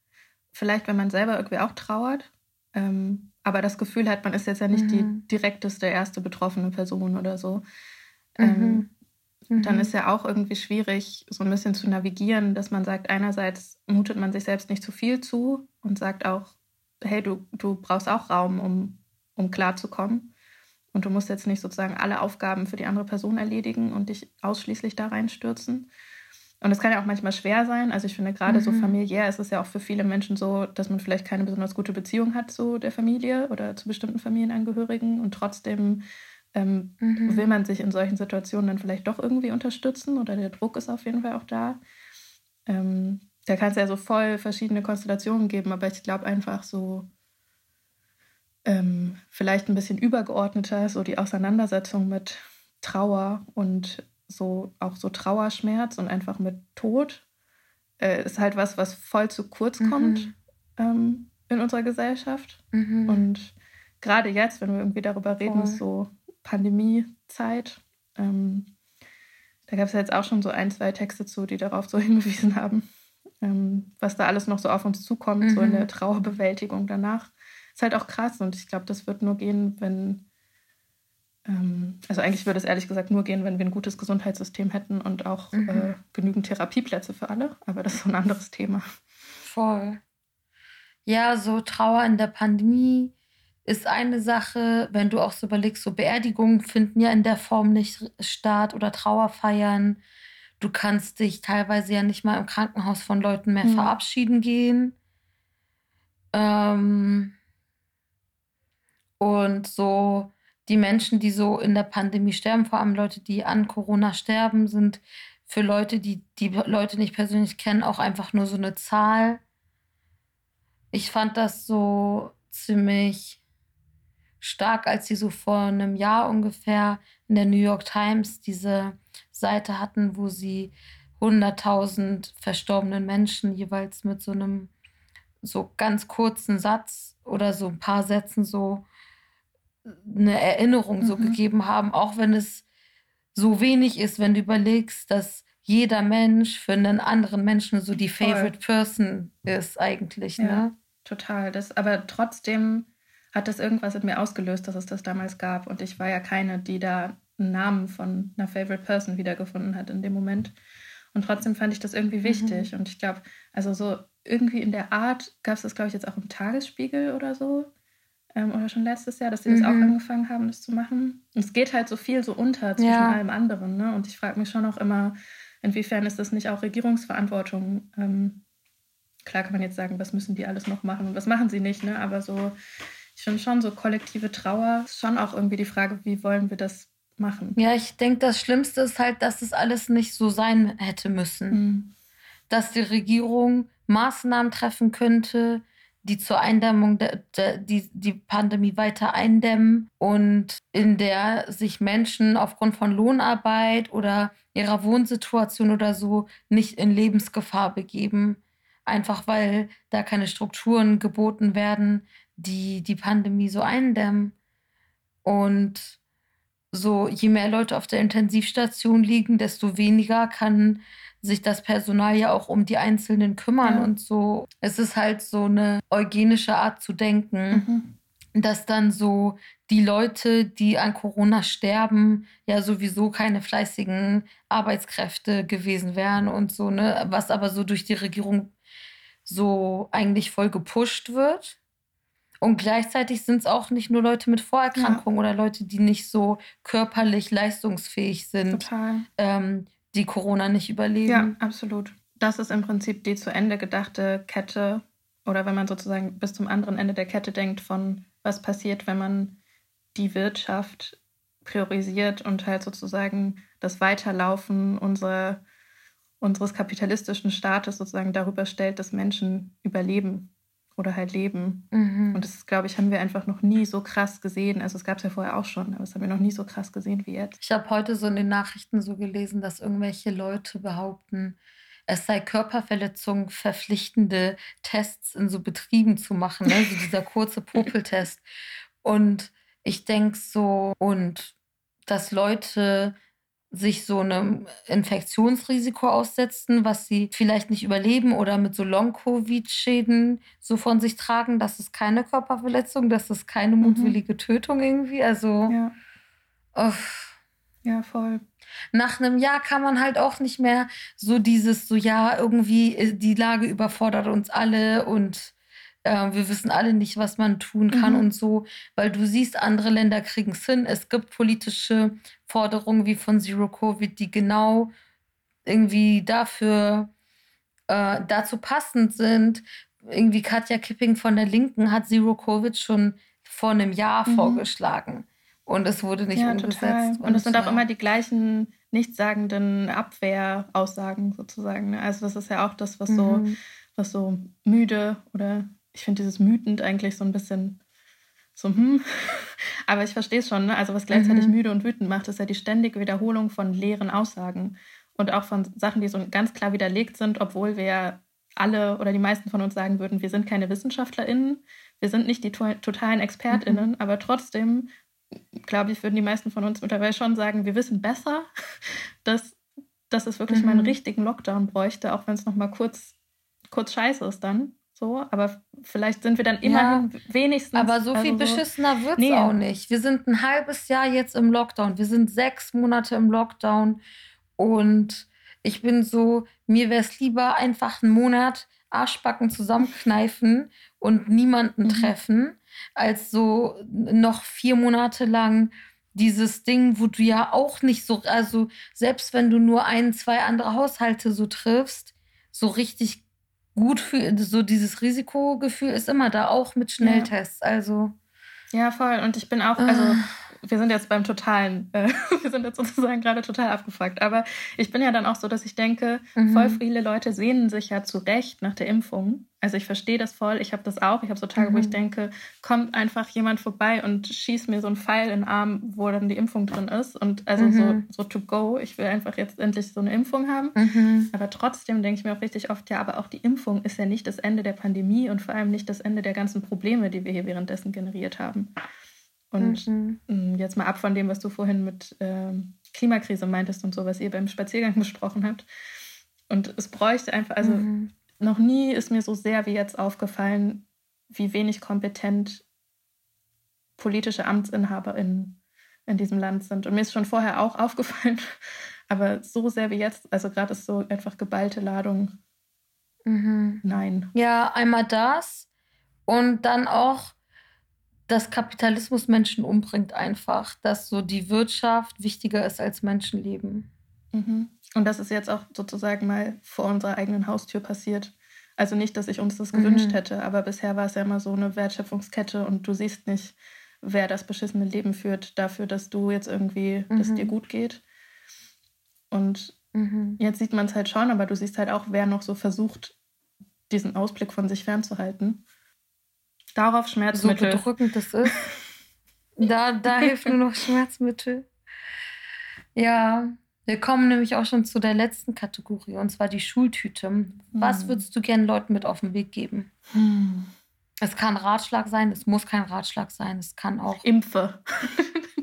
vielleicht, wenn man selber irgendwie auch trauert, ähm, aber das Gefühl hat, man ist jetzt ja nicht mhm. die direkteste erste betroffene Person oder so. Mhm. Ähm, mhm. Dann ist ja auch irgendwie schwierig, so ein bisschen zu navigieren, dass man sagt, einerseits mutet man sich selbst nicht zu viel zu und sagt auch, hey, du, du brauchst auch Raum, um, um klarzukommen. Und du musst jetzt nicht sozusagen alle Aufgaben für die andere Person erledigen und dich ausschließlich da reinstürzen. Und es kann ja auch manchmal schwer sein. Also ich finde gerade mhm. so familiär ist es ja auch für viele Menschen so, dass man vielleicht keine besonders gute Beziehung hat zu der Familie oder zu bestimmten Familienangehörigen und trotzdem ähm, mhm. will man sich in solchen Situationen dann vielleicht doch irgendwie unterstützen oder der Druck ist auf jeden Fall auch da. Ähm, da kann es ja so voll verschiedene Konstellationen geben, aber ich glaube einfach so ähm, vielleicht ein bisschen übergeordneter, so die Auseinandersetzung mit Trauer und so auch so Trauerschmerz und einfach mit Tod äh, ist halt was, was voll zu kurz mhm. kommt ähm, in unserer Gesellschaft. Mhm. Und gerade jetzt, wenn wir irgendwie darüber reden, voll. ist so Pandemiezeit. Ähm, da gab es ja jetzt auch schon so ein, zwei Texte zu, die darauf so hingewiesen haben, ähm, was da alles noch so auf uns zukommt, mhm. so in der mhm. Trauerbewältigung danach ist halt auch krass und ich glaube, das wird nur gehen, wenn, also eigentlich würde es ehrlich gesagt nur gehen, wenn wir ein gutes Gesundheitssystem hätten und auch mhm. äh, genügend Therapieplätze für alle, aber das ist so ein anderes Thema. Voll. Ja, so Trauer in der Pandemie ist eine Sache, wenn du auch so überlegst, so Beerdigungen finden ja in der Form nicht statt oder Trauerfeiern. Du kannst dich teilweise ja nicht mal im Krankenhaus von Leuten mehr mhm. verabschieden gehen. Ähm, und so die Menschen, die so in der Pandemie sterben, vor allem Leute, die an Corona sterben, sind für Leute, die die Leute nicht persönlich kennen, auch einfach nur so eine Zahl. Ich fand das so ziemlich stark, als sie so vor einem Jahr ungefähr in der New York Times diese Seite hatten, wo sie 100.000 verstorbenen Menschen jeweils mit so einem so ganz kurzen Satz oder so ein paar Sätzen so eine Erinnerung so mhm. gegeben haben, auch wenn es so wenig ist, wenn du überlegst, dass jeder Mensch für einen anderen Menschen so die Favorite Voll. Person ist eigentlich. Ja, ne? total. Das, aber trotzdem hat das irgendwas in mir ausgelöst, dass es das damals gab. Und ich war ja keine, die da einen Namen von einer Favorite Person wiedergefunden hat in dem Moment. Und trotzdem fand ich das irgendwie mhm. wichtig. Mhm. Und ich glaube, also so irgendwie in der Art gab es das, glaube ich, jetzt auch im Tagesspiegel oder so ähm, oder schon letztes Jahr, dass sie das auch mhm. angefangen haben, das zu machen. Und es geht halt so viel so unter zwischen ja. allem anderen. Ne? Und ich frage mich schon auch immer, inwiefern ist das nicht auch Regierungsverantwortung? Ähm, klar kann man jetzt sagen, was müssen die alles noch machen und was machen sie nicht, ne? aber so, ich finde schon so kollektive Trauer ist schon auch irgendwie die Frage, wie wollen wir das machen? Ja, ich denke, das Schlimmste ist halt, dass es alles nicht so sein hätte müssen. Mhm. Dass die Regierung Maßnahmen treffen könnte, die zur Eindämmung der, der, die, die Pandemie weiter eindämmen und in der sich Menschen aufgrund von Lohnarbeit oder ihrer Wohnsituation oder so nicht in Lebensgefahr begeben. Einfach weil da keine Strukturen geboten werden, die die Pandemie so eindämmen. Und so, je mehr Leute auf der Intensivstation liegen, desto weniger kann sich das Personal ja auch um die Einzelnen kümmern ja. und so. Es ist halt so eine eugenische Art zu denken, mhm. dass dann so die Leute, die an Corona sterben, ja sowieso keine fleißigen Arbeitskräfte gewesen wären und so, ne? Was aber so durch die Regierung so eigentlich voll gepusht wird. Und gleichzeitig sind es auch nicht nur Leute mit Vorerkrankungen ja. oder Leute, die nicht so körperlich leistungsfähig sind, ähm, die Corona nicht überleben. Ja, absolut. Das ist im Prinzip die zu Ende gedachte Kette oder wenn man sozusagen bis zum anderen Ende der Kette denkt von was passiert, wenn man die Wirtschaft priorisiert und halt sozusagen das Weiterlaufen unserer, unseres kapitalistischen Staates sozusagen darüber stellt, dass Menschen überleben oder halt leben. Mhm. Und das, glaube ich, haben wir einfach noch nie so krass gesehen. Also es gab es ja vorher auch schon, aber das haben wir noch nie so krass gesehen wie jetzt. Ich habe heute so in den Nachrichten so gelesen, dass irgendwelche Leute behaupten, es sei Körperverletzung verpflichtende Tests in so Betrieben zu machen, ne? so dieser kurze Popeltest. Und ich denke so, und dass Leute sich so einem Infektionsrisiko aussetzen, was sie vielleicht nicht überleben oder mit so Long-Covid-Schäden so von sich tragen. Das ist keine Körperverletzung, das ist keine mhm. mutwillige Tötung irgendwie. Also. Ja. Uff. Ja, voll. Nach einem Jahr kann man halt auch nicht mehr so dieses, so ja, irgendwie äh, die Lage überfordert uns alle und äh, wir wissen alle nicht, was man tun kann mhm. und so, weil du siehst, andere Länder kriegen es hin. Es gibt politische Forderungen wie von Zero Covid, die genau irgendwie dafür äh, dazu passend sind. Irgendwie Katja Kipping von der Linken hat Zero Covid schon vor einem Jahr mhm. vorgeschlagen. Und es wurde nicht ja, umgesetzt. Und, und es sind auch immer die gleichen nichtssagenden Abwehraussagen sozusagen. Ne? Also das ist ja auch das, was so, mhm. was so müde oder ich finde dieses mütend eigentlich so ein bisschen so, hm. Aber ich verstehe es schon, ne? Also was gleichzeitig mhm. müde und wütend macht, ist ja die ständige Wiederholung von leeren Aussagen und auch von Sachen, die so ganz klar widerlegt sind, obwohl wir alle oder die meisten von uns sagen würden, wir sind keine WissenschaftlerInnen, wir sind nicht die to totalen ExpertInnen, mhm. aber trotzdem, glaube ich, würden die meisten von uns mittlerweile schon sagen, wir wissen besser, dass, dass es wirklich mhm. mal einen richtigen Lockdown bräuchte, auch wenn es nochmal kurz, kurz scheiße ist dann. So, aber vielleicht sind wir dann immerhin ja, wenigstens. Aber so viel also beschissener wird es nee. auch nicht. Wir sind ein halbes Jahr jetzt im Lockdown. Wir sind sechs Monate im Lockdown. Und ich bin so, mir wäre es lieber einfach einen Monat Arschbacken zusammenkneifen und niemanden mhm. treffen, als so noch vier Monate lang dieses Ding, wo du ja auch nicht so, also selbst wenn du nur ein, zwei andere Haushalte so triffst, so richtig gut fühlen. So dieses Risikogefühl ist immer da, auch mit Schnelltests. Ja. Also. Ja, voll. Und ich bin auch, also ah wir sind jetzt beim totalen, äh, wir sind jetzt sozusagen gerade total abgefuckt. Aber ich bin ja dann auch so, dass ich denke, mhm. voll viele Leute sehnen sich ja zu Recht nach der Impfung. Also ich verstehe das voll, ich habe das auch. Ich habe so Tage, mhm. wo ich mhm. denke, kommt einfach jemand vorbei und schießt mir so einen Pfeil in den Arm, wo dann die Impfung drin ist. Und also mhm. so, so to go, ich will einfach jetzt endlich so eine Impfung haben. Mhm. Aber trotzdem denke ich mir auch richtig oft, ja, aber auch die Impfung ist ja nicht das Ende der Pandemie und vor allem nicht das Ende der ganzen Probleme, die wir hier währenddessen generiert haben. Und mhm. Mm, jetzt mal ab von dem, was du vorhin mit äh, Klimakrise meintest und so, was ihr beim Spaziergang besprochen habt. Und es bräuchte einfach, also mhm. noch nie ist mir so sehr wie jetzt aufgefallen, wie wenig kompetent politische AmtsinhaberInnen in diesem Land sind. Und mir ist schon vorher auch aufgefallen, aber so sehr wie jetzt, also gerade ist so einfach geballte Ladung. Mhm. Nein. Ja, einmal das und dann auch dass Kapitalismus Menschen umbringt einfach, dass so die Wirtschaft wichtiger ist als Menschenleben. Mhm. Und das ist jetzt auch sozusagen mal vor unserer eigenen Haustür passiert. Also nicht, dass ich uns das gewünscht mhm. hätte, aber bisher war es ja immer so eine Wertschöpfungskette und du siehst nicht, wer das beschissene Leben führt, dafür, dass du jetzt irgendwie, mhm. dass dir gut geht. Und mhm. jetzt sieht man es halt schon, aber du siehst halt auch, wer noch so versucht, diesen Ausblick von sich fernzuhalten. Darauf Schmerzmittel. So bedrückend das ist. Da, da hilft nur noch Schmerzmittel. Ja, wir kommen nämlich auch schon zu der letzten Kategorie, und zwar die Schultüte. Was hm. würdest du gerne Leuten mit auf den Weg geben? Hm. Es kann Ratschlag sein, es muss kein Ratschlag sein, es kann auch. Impfe.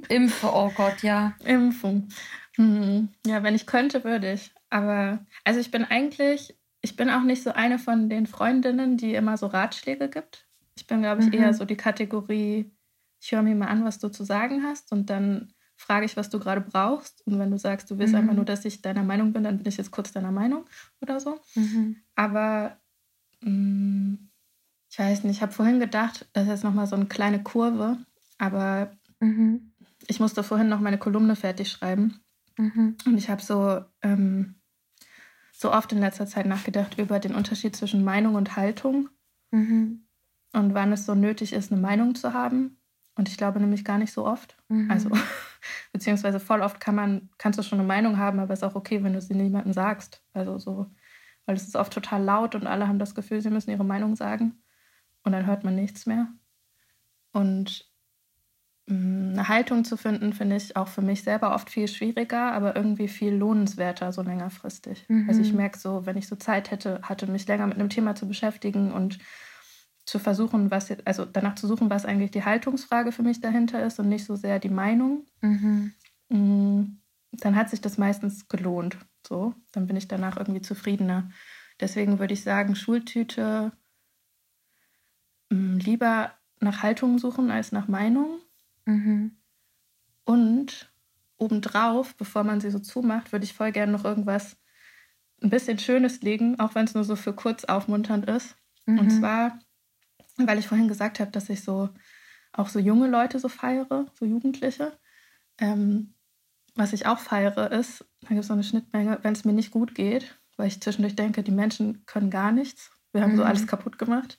Impfe, oh Gott, ja. Impfung. Hm. Ja, wenn ich könnte, würde ich. Aber, also ich bin eigentlich, ich bin auch nicht so eine von den Freundinnen, die immer so Ratschläge gibt. Ich bin, glaube ich, mhm. eher so die Kategorie, ich höre mir mal an, was du zu sagen hast und dann frage ich, was du gerade brauchst. Und wenn du sagst, du willst mhm. einfach nur, dass ich deiner Meinung bin, dann bin ich jetzt kurz deiner Meinung oder so. Mhm. Aber mh, mm, ich weiß nicht, ich habe vorhin gedacht, das ist jetzt nochmal so eine kleine Kurve, aber mhm. ich musste vorhin noch meine Kolumne fertig schreiben. Mhm. Und ich habe so, ähm, so oft in letzter Zeit nachgedacht über den Unterschied zwischen Meinung und Haltung. Mhm und wann es so nötig ist, eine Meinung zu haben. Und ich glaube nämlich gar nicht so oft. Mhm. Also, beziehungsweise voll oft kann man, kannst du schon eine Meinung haben, aber es ist auch okay, wenn du sie niemandem sagst. Also so, weil es ist oft total laut und alle haben das Gefühl, sie müssen ihre Meinung sagen. Und dann hört man nichts mehr. Und mm, eine Haltung zu finden, finde ich auch für mich selber oft viel schwieriger, aber irgendwie viel lohnenswerter, so längerfristig. Mhm. Also ich mhm. merke so, wenn ich so Zeit hätte, hatte, mich länger mit einem Thema zu beschäftigen und zu versuchen, was also danach zu suchen, was eigentlich die Haltungsfrage für mich dahinter ist und nicht so sehr die Meinung. Mhm. Mm, dann hat sich das meistens gelohnt. So, dann bin ich danach irgendwie zufriedener. Deswegen würde ich sagen, Schultüte mm, lieber nach Haltung suchen als nach Meinung. Mhm. Und obendrauf, bevor man sie so zumacht, würde ich voll gerne noch irgendwas ein bisschen Schönes legen, auch wenn es nur so für kurz aufmunternd ist. Mhm. Und zwar, weil ich vorhin gesagt habe, dass ich so auch so junge Leute so feiere, so Jugendliche. Ähm, was ich auch feiere, ist, da gibt es so eine Schnittmenge, wenn es mir nicht gut geht, weil ich zwischendurch denke, die Menschen können gar nichts. Wir haben mhm. so alles kaputt gemacht.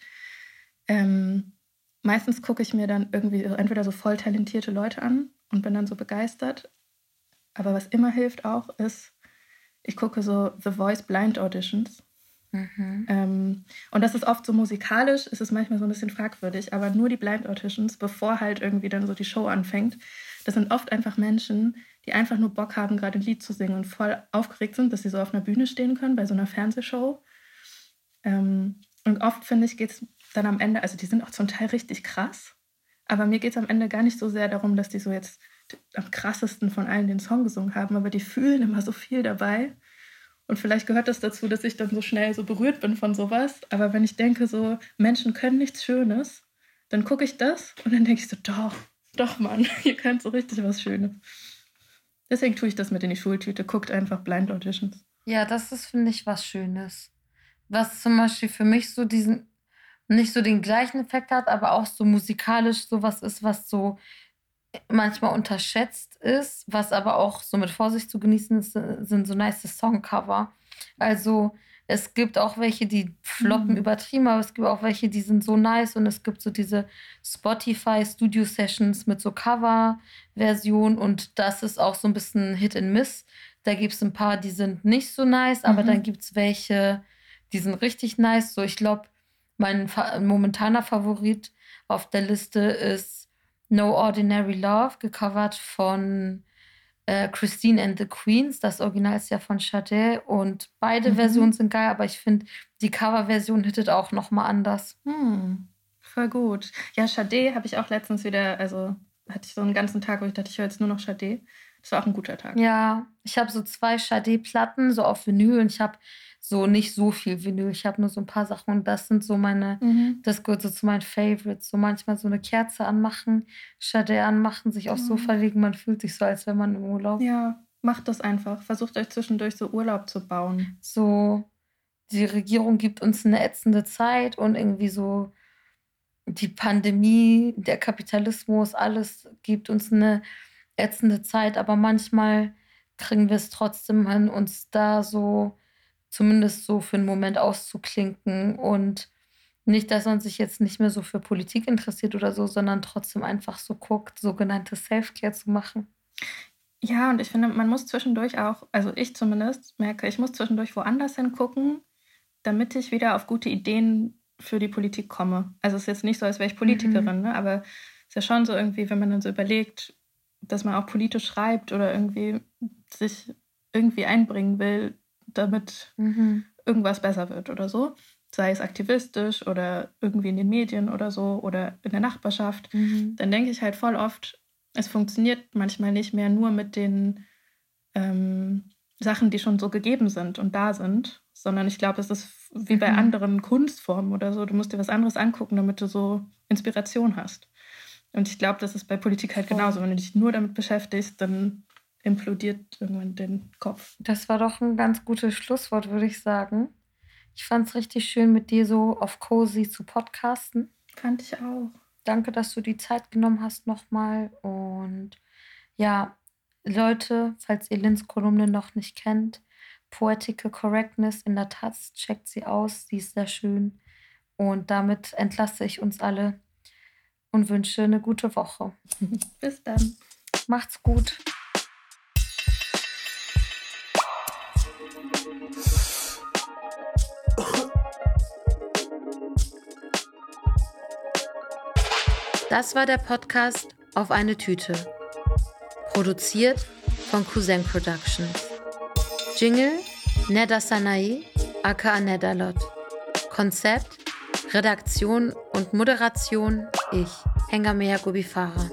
Ähm, meistens gucke ich mir dann irgendwie entweder so voll talentierte Leute an und bin dann so begeistert. Aber was immer hilft auch, ist, ich gucke so The Voice Blind Auditions. Mhm. Ähm, und das ist oft so musikalisch, ist es manchmal so ein bisschen fragwürdig, aber nur die Blind Auditions, bevor halt irgendwie dann so die Show anfängt, das sind oft einfach Menschen, die einfach nur Bock haben, gerade ein Lied zu singen und voll aufgeregt sind, dass sie so auf einer Bühne stehen können bei so einer Fernsehshow. Ähm, und oft, finde ich, geht es dann am Ende, also die sind auch zum Teil richtig krass, aber mir geht es am Ende gar nicht so sehr darum, dass die so jetzt am krassesten von allen den Song gesungen haben, aber die fühlen immer so viel dabei. Und vielleicht gehört das dazu, dass ich dann so schnell so berührt bin von sowas. Aber wenn ich denke, so Menschen können nichts Schönes, dann gucke ich das und dann denke ich so, doch, doch, Mann, ihr könnt so richtig was Schönes. Deswegen tue ich das mit in die Schultüte. Guckt einfach Blind Auditions. Ja, das ist, finde ich, was Schönes. Was zum Beispiel für mich so diesen, nicht so den gleichen Effekt hat, aber auch so musikalisch sowas ist, was so manchmal unterschätzt ist, was aber auch so mit Vorsicht zu genießen ist, sind so nice Songcover. Also es gibt auch welche, die floppen mhm. übertrieben, aber es gibt auch welche, die sind so nice und es gibt so diese Spotify Studio Sessions mit so Cover-Version und das ist auch so ein bisschen Hit and Miss. Da gibt es ein paar, die sind nicht so nice, aber mhm. dann gibt es welche, die sind richtig nice. So, ich glaube, mein momentaner Favorit auf der Liste ist No Ordinary Love, gecovert von äh, Christine and the Queens. Das Original ist ja von Sade und beide mhm. Versionen sind geil, aber ich finde, die Coverversion hittet auch nochmal anders. Hm. Voll gut. Ja, Sade habe ich auch letztens wieder, also hatte ich so einen ganzen Tag, wo ich dachte, ich höre jetzt nur noch Sade. Das war auch ein guter Tag. Ja, ich habe so zwei Sade-Platten, so auf Vinyl und ich habe so nicht so viel Vinyl. Ich habe nur so ein paar Sachen und das sind so meine, mhm. das gehört so zu meinen Favorites. So manchmal so eine Kerze anmachen, Sade anmachen, sich aufs mhm. Sofa legen, man fühlt sich so, als wäre man im Urlaub. Ja, macht das einfach. Versucht euch zwischendurch so Urlaub zu bauen. So, die Regierung gibt uns eine ätzende Zeit und irgendwie so die Pandemie, der Kapitalismus, alles gibt uns eine ätzende Zeit, aber manchmal kriegen wir es trotzdem hin, uns da so zumindest so für einen Moment auszuklinken und nicht, dass man sich jetzt nicht mehr so für Politik interessiert oder so, sondern trotzdem einfach so guckt, sogenannte Self-Care zu machen. Ja, und ich finde, man muss zwischendurch auch, also ich zumindest merke, ich muss zwischendurch woanders hingucken, damit ich wieder auf gute Ideen für die Politik komme. Also es ist jetzt nicht so, als wäre ich Politikerin, mhm. ne? aber es ist ja schon so irgendwie, wenn man dann so überlegt, dass man auch politisch schreibt oder irgendwie sich irgendwie einbringen will, damit mhm. irgendwas besser wird oder so. Sei es aktivistisch oder irgendwie in den Medien oder so oder in der Nachbarschaft. Mhm. Dann denke ich halt voll oft, es funktioniert manchmal nicht mehr nur mit den ähm, Sachen, die schon so gegeben sind und da sind, sondern ich glaube, es ist wie bei mhm. anderen Kunstformen oder so. Du musst dir was anderes angucken, damit du so Inspiration hast. Und ich glaube, das ist bei Politik halt genauso. Wenn du dich nur damit beschäftigst, dann implodiert irgendwann den Kopf. Das war doch ein ganz gutes Schlusswort, würde ich sagen. Ich fand es richtig schön, mit dir so auf Cozy zu podcasten. Fand ich auch. Danke, dass du die Zeit genommen hast nochmal. Und ja, Leute, falls ihr Lins Kolumne noch nicht kennt, Poetical Correctness in der Taz, checkt sie aus, sie ist sehr schön. Und damit entlasse ich uns alle und wünsche eine gute Woche. Bis dann. Macht's gut. Das war der Podcast auf eine Tüte. Produziert von Cousin Productions. Jingle Neda Sanae, aka Nedalot. Konzept, Redaktion und Moderation ich, Hengamea Gubifara.